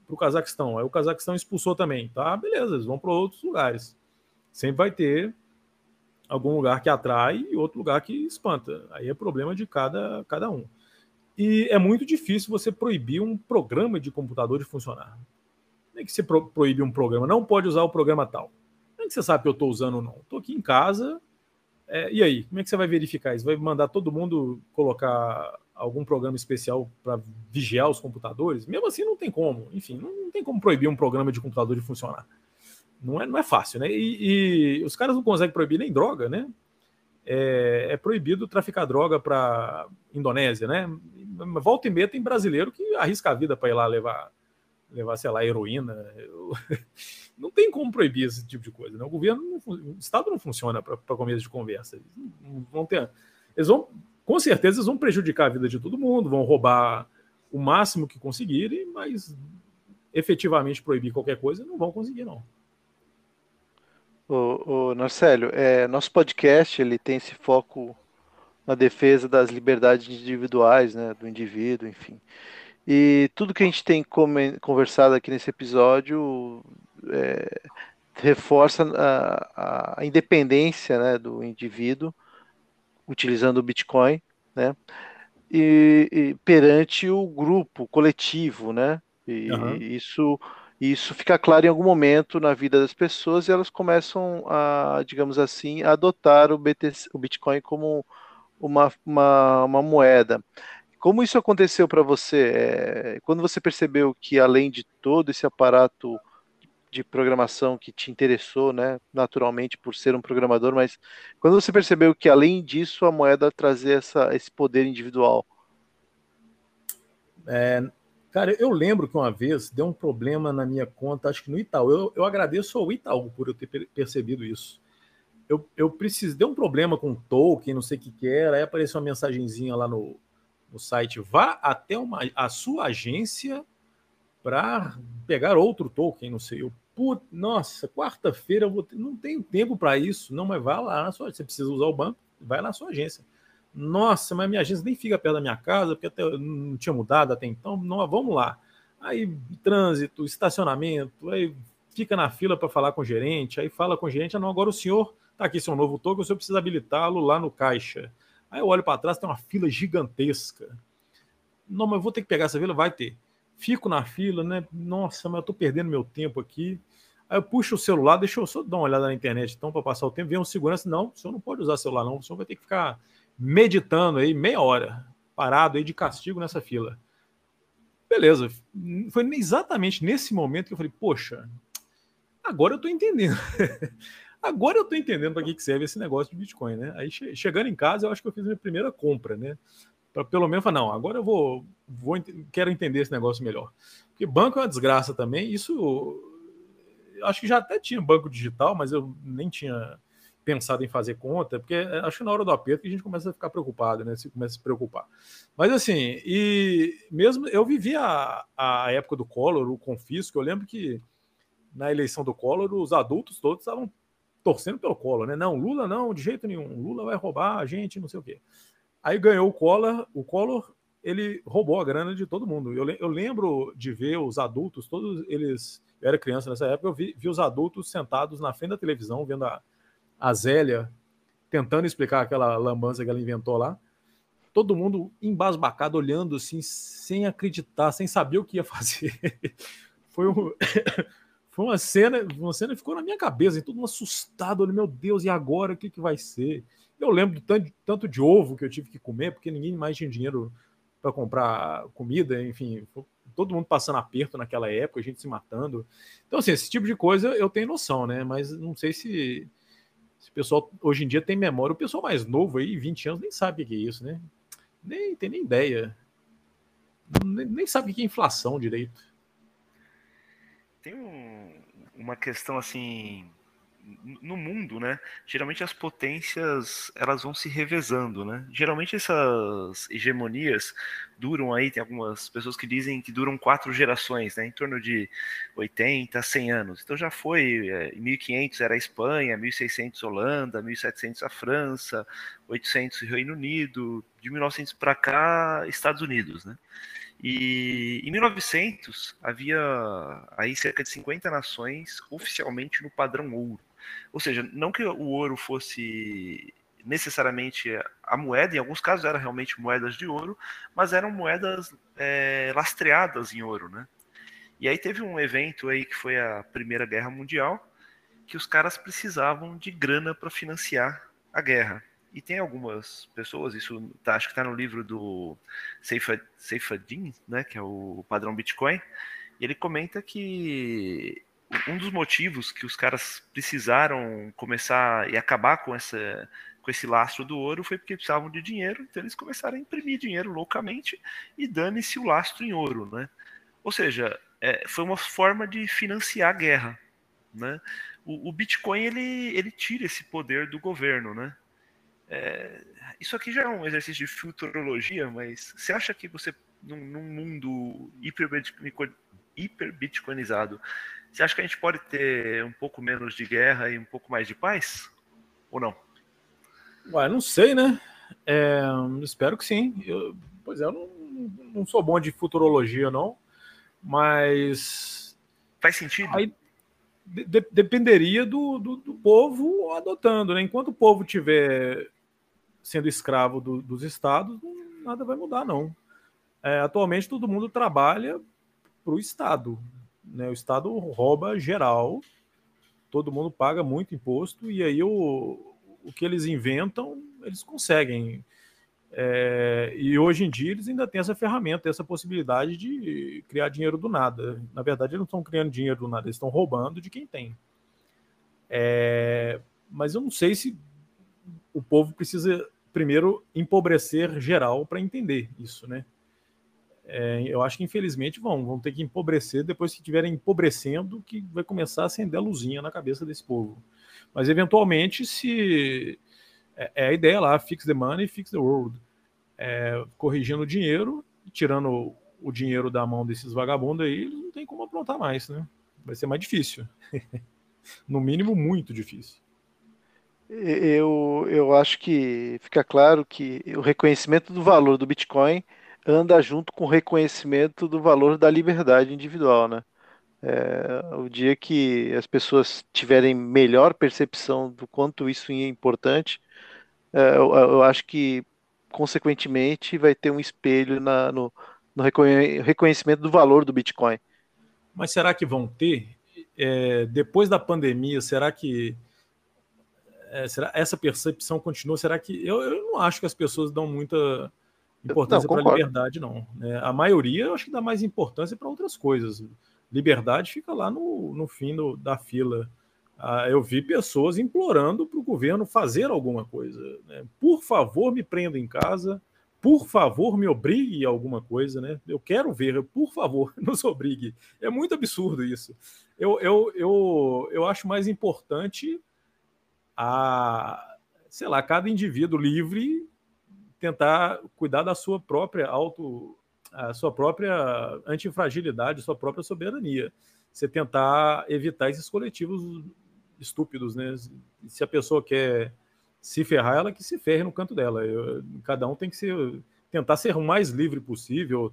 Speaker 3: para o Cazaquistão. Aí o Cazaquistão expulsou também. Tá, beleza, eles vão para outros lugares. Sempre vai ter algum lugar que atrai e outro lugar que espanta. Aí é problema de cada, cada um. E é muito difícil você proibir um programa de computador de funcionar. Como é que você pro proíbe um programa? Não pode usar o programa tal. Como é que você sabe que eu estou usando ou não? Estou aqui em casa. É, e aí? Como é que você vai verificar isso? Vai mandar todo mundo colocar algum programa especial para vigiar os computadores? Mesmo assim, não tem como. Enfim, não, não, tem como proibir um programa de computador de funcionar. Não é, não é fácil, né? E, e os caras não conseguem proibir nem droga, né? É, é proibido traficar droga para Indonésia, né? Volta e meia tem brasileiro que arrisca a vida para ir lá levar, levar, sei lá, heroína. Eu... Não tem como proibir esse tipo de coisa. Né? O governo, o Estado não funciona para começo de conversa. Eles vão ter, eles vão, com certeza, eles vão prejudicar a vida de todo mundo, vão roubar o máximo que conseguirem, mas efetivamente proibir qualquer coisa não vão conseguir, não.
Speaker 1: O, o Narcélio, é, nosso podcast ele tem esse foco na defesa das liberdades individuais, né, do indivíduo, enfim. E tudo que a gente tem conversado aqui nesse episódio é, reforça a, a, independência né, do indivíduo utilizando o Bitcoin, né, e, e perante o grupo, coletivo, né, e uhum. isso isso fica claro em algum momento na vida das pessoas e elas começam a, digamos assim, a adotar o, BTC, o Bitcoin como uma, uma, uma moeda. Como isso aconteceu para você? É, quando você percebeu que, além de todo esse aparato de programação que te interessou, né, naturalmente por ser um programador, mas quando você percebeu que, além disso, a moeda trazia essa, esse poder individual?
Speaker 3: É, cara, eu lembro que uma vez deu um problema na minha conta, acho que no Itaú. Eu, eu agradeço ao Itaú por eu ter percebido isso eu, eu precisei, deu um problema com o token, não sei o que, que era, aí apareceu uma mensagenzinha lá no, no site, vá até uma, a sua agência para pegar outro token, não sei. Eu, put, nossa, quarta-feira vou não tenho tempo para isso, não, mas vá lá na sua, você precisa usar o banco, vai na sua agência. Nossa, mas minha agência nem fica perto da minha casa, porque até não tinha mudado até então, não, vamos lá. Aí trânsito, estacionamento, aí fica na fila para falar com o gerente, aí fala com o gerente, ah, não, agora o senhor Tá aqui seu novo token, você precisa habilitá-lo lá no caixa. Aí eu olho para trás, tem uma fila gigantesca. Não, mas eu vou ter que pegar essa fila? Vai ter. Fico na fila, né? Nossa, mas eu tô perdendo meu tempo aqui. Aí eu puxo o celular, deixa eu só dar uma olhada na internet então para passar o tempo. Vem um segurança, não, o senhor não pode usar celular, não. O senhor vai ter que ficar meditando aí meia hora, parado aí de castigo nessa fila. Beleza. Foi exatamente nesse momento que eu falei, poxa, agora eu tô entendendo. Agora eu estou entendendo para que, que serve esse negócio de Bitcoin, né? Aí che chegando em casa, eu acho que eu fiz minha primeira compra, né? Para pelo menos falar, não, agora eu vou, vou quero entender esse negócio melhor. Porque banco é uma desgraça também. Isso acho que já até tinha banco digital, mas eu nem tinha pensado em fazer conta, porque é, acho que na hora do aperto que a gente começa a ficar preocupado, né? Se começa a se preocupar. Mas assim, e mesmo eu vivi a, a época do Collor, o confisco, eu lembro que na eleição do Collor, os adultos todos estavam torcendo pelo Collor, né? Não, Lula não, de jeito nenhum. Lula vai roubar a gente, não sei o quê. Aí ganhou o Collor, o Collor, ele roubou a grana de todo mundo. Eu, eu lembro de ver os adultos, todos eles. Eu era criança nessa época, eu vi, vi os adultos sentados na frente da televisão, vendo a, a Zélia tentando explicar aquela lambança que ela inventou lá. Todo mundo embasbacado, olhando assim, sem acreditar, sem saber o que ia fazer. Foi um. Foi uma cena, uma cena que ficou na minha cabeça, todo mundo assustado, olha, meu Deus, e agora o que, que vai ser? Eu lembro do tanto, tanto de ovo que eu tive que comer, porque ninguém mais tinha dinheiro para comprar comida, enfim, todo mundo passando aperto naquela época, a gente se matando. Então, assim, esse tipo de coisa eu tenho noção, né? Mas não sei se, se o pessoal hoje em dia tem memória. O pessoal mais novo aí, 20 anos, nem sabe o que é isso, né? Nem tem nem ideia. Nem, nem sabe o que é inflação direito
Speaker 2: tem um, uma questão assim no mundo, né? Geralmente as potências elas vão se revezando, né? Geralmente essas hegemonias duram aí, tem algumas pessoas que dizem que duram quatro gerações, né? Em torno de 80, 100 anos. Então já foi, é, em 1500 era a Espanha, 1600 Holanda, 1700 a França, 800 Reino Unido, de 1900 para cá Estados Unidos, né? E em 1900 havia aí cerca de 50 nações oficialmente no padrão ouro. Ou seja, não que o ouro fosse necessariamente a moeda, em alguns casos eram realmente moedas de ouro, mas eram moedas é, lastreadas em ouro, né? E aí teve um evento aí que foi a Primeira Guerra Mundial, que os caras precisavam de grana para financiar a guerra. E tem algumas pessoas, isso tá, acho que está no livro do Seifadin, né, que é o padrão Bitcoin, e ele comenta que um dos motivos que os caras precisaram começar e acabar com essa com esse lastro do ouro foi porque precisavam de dinheiro, então eles começaram a imprimir dinheiro loucamente e dane-se o lastro em ouro, né? Ou seja, é, foi uma forma de financiar a guerra, né? O, o, Bitcoin ele, ele tira esse poder do governo, né? É, isso aqui já é um exercício de futurologia, mas você acha que você num, num mundo hiper, bitcoinizado, você acha que a gente pode ter um pouco menos de guerra e um pouco mais de paz? Ou não?
Speaker 3: Ué, não sei, né? É, espero que sim. Eu, pois é, eu não, não sou bom de futurologia, não, mas.
Speaker 2: Faz sentido?
Speaker 3: Aí, de, dependeria do, do, do, povo adotando, né? Enquanto o povo tiver sendo escravo do, dos estados, nada vai mudar, não. É, atualmente todo mundo trabalha para o Estado. Né? O Estado rouba geral, todo mundo paga muito imposto, e aí o, o que eles inventam, eles conseguem. É, e hoje em dia eles ainda têm essa ferramenta, essa possibilidade de criar dinheiro do nada. Na verdade, eles não estão criando dinheiro do nada, eles estão roubando de quem tem. É, mas eu não sei se o povo precisa primeiro empobrecer geral para entender isso, né? É, eu acho que infelizmente vão, vão ter que empobrecer depois que estiverem empobrecendo, que vai começar a acender a luzinha na cabeça desse povo. Mas eventualmente, se é, é a ideia lá, fix the money, fix the world, é, corrigindo o dinheiro, tirando o dinheiro da mão desses vagabundos aí, não tem como aprontar mais, né? Vai ser mais difícil. no mínimo, muito difícil.
Speaker 1: Eu, eu acho que fica claro que o reconhecimento do valor do Bitcoin anda junto com o reconhecimento do valor da liberdade individual, né? É, o dia que as pessoas tiverem melhor percepção do quanto isso é importante, é, eu, eu, acho que, consequentemente, vai ter um espelho na, no, no, reconhecimento do valor do Bitcoin.
Speaker 3: Mas será que vão ter? É, depois da pandemia, será que é, será essa percepção continua? Será que eu, eu não acho que as pessoas dão muita importância para a liberdade, não. É, a maioria eu acho que dá mais importância para outras coisas liberdade fica lá no, no fim do, da fila. Ah, eu vi pessoas implorando para o governo fazer alguma coisa. Né? Por favor, me prenda em casa. Por favor, me obrigue a alguma coisa, né? Eu quero ver, por favor, nos obrigue. É muito absurdo isso. Eu, eu, eu, eu acho mais importante a, sei lá, cada indivíduo livre tentar cuidar da sua própria auto a sua própria antifragilidade, sua própria soberania. Você tentar evitar esses coletivos estúpidos, né? Se a pessoa quer se ferrar, ela que se ferre no canto dela. Eu, cada um tem que ser, tentar ser o mais livre possível.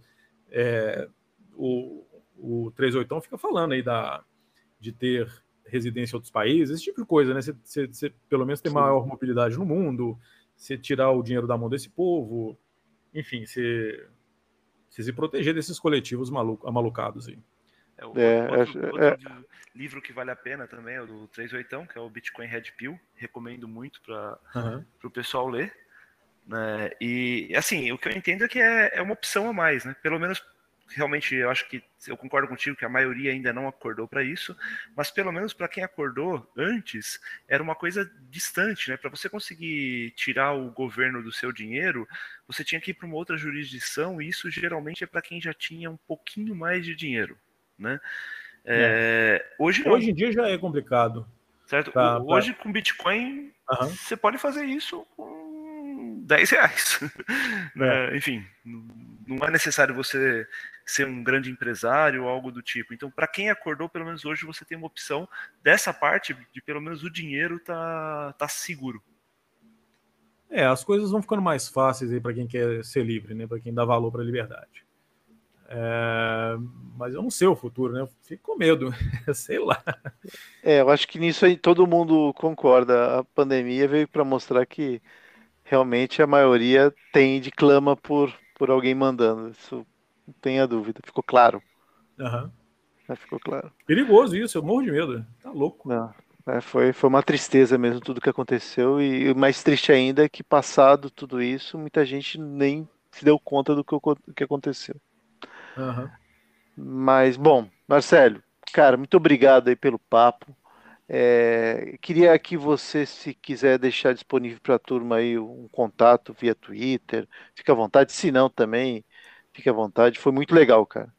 Speaker 3: É, o, o 38 fica falando aí da, de ter residência em outros países, esse tipo de coisa, né? Você, você, você pelo menos tem maior mobilidade no mundo, você tirar o dinheiro da mão desse povo, enfim, você se proteger desses coletivos maluco, amalucados aí.
Speaker 2: É, o, é, outro, outro é. livro que vale a pena também é o do 38, que é o Bitcoin Red Pill. Recomendo muito para uhum. o pessoal ler. Né? E assim, o que eu entendo é que é, é uma opção a mais, né? Pelo menos realmente eu acho que eu concordo contigo que a maioria ainda não acordou para isso, mas pelo menos para quem acordou antes, era uma coisa distante, né? Para você conseguir tirar o governo do seu dinheiro, você tinha que ir para uma outra jurisdição, e isso geralmente é para quem já tinha um pouquinho mais de dinheiro, né?
Speaker 3: É, é. Hoje, hoje em dia já é complicado.
Speaker 2: Certo? Pra, hoje pra... com Bitcoin, uhum. você pode fazer isso com 10 reais. É. Enfim, não é necessário você ser um grande empresário ou algo do tipo. Então, para quem acordou, pelo menos hoje você tem uma opção dessa parte de pelo menos o dinheiro tá, tá seguro.
Speaker 3: É, as coisas vão ficando mais fáceis aí para quem quer ser livre, né? Para quem dá valor para a liberdade. É, mas eu não sei o futuro, né? Eu fico com medo, sei lá.
Speaker 1: É, eu acho que nisso aí todo mundo concorda. A pandemia veio para mostrar que realmente a maioria tende, clama por, por alguém mandando. Isso não tenha dúvida, ficou claro.
Speaker 3: Uhum.
Speaker 1: Já ficou claro.
Speaker 3: Perigoso isso, eu morro de medo. Tá louco.
Speaker 1: Não, é, foi, foi uma tristeza mesmo tudo que aconteceu. E o mais triste ainda é que, passado tudo isso, muita gente nem se deu conta do que, do que aconteceu.
Speaker 3: Uhum.
Speaker 1: Mas, bom, Marcelo, cara, muito obrigado aí pelo papo. É, queria que você, se quiser deixar disponível para a turma aí um contato via Twitter, fica à vontade. Se não, também fique à vontade. Foi muito legal, cara.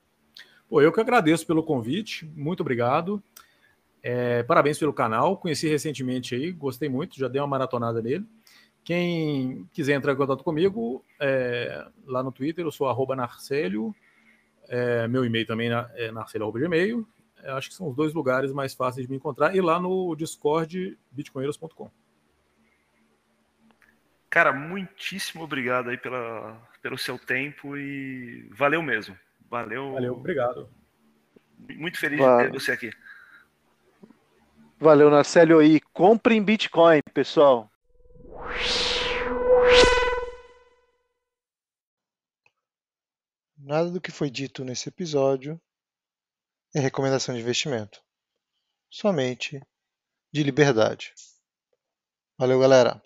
Speaker 3: Pô, eu que agradeço pelo convite, muito obrigado. É, parabéns pelo canal, conheci recentemente aí, gostei muito, já dei uma maratonada nele. Quem quiser entrar em contato comigo, é, lá no Twitter, eu sou arroba Narcélio, é, meu e-mail também é narcélio.gmail, é, acho que são os dois lugares mais fáceis de me encontrar, e lá no Discord, bitcoinheiros.com.
Speaker 2: Cara, muitíssimo obrigado aí pela, pelo seu tempo e valeu mesmo. Valeu.
Speaker 3: Valeu, obrigado.
Speaker 2: Muito feliz de ter você aqui.
Speaker 1: Valeu, Narcélio. E comprem Bitcoin, pessoal.
Speaker 4: Nada do que foi dito nesse episódio recomendação de investimento. Somente de liberdade. Valeu, galera.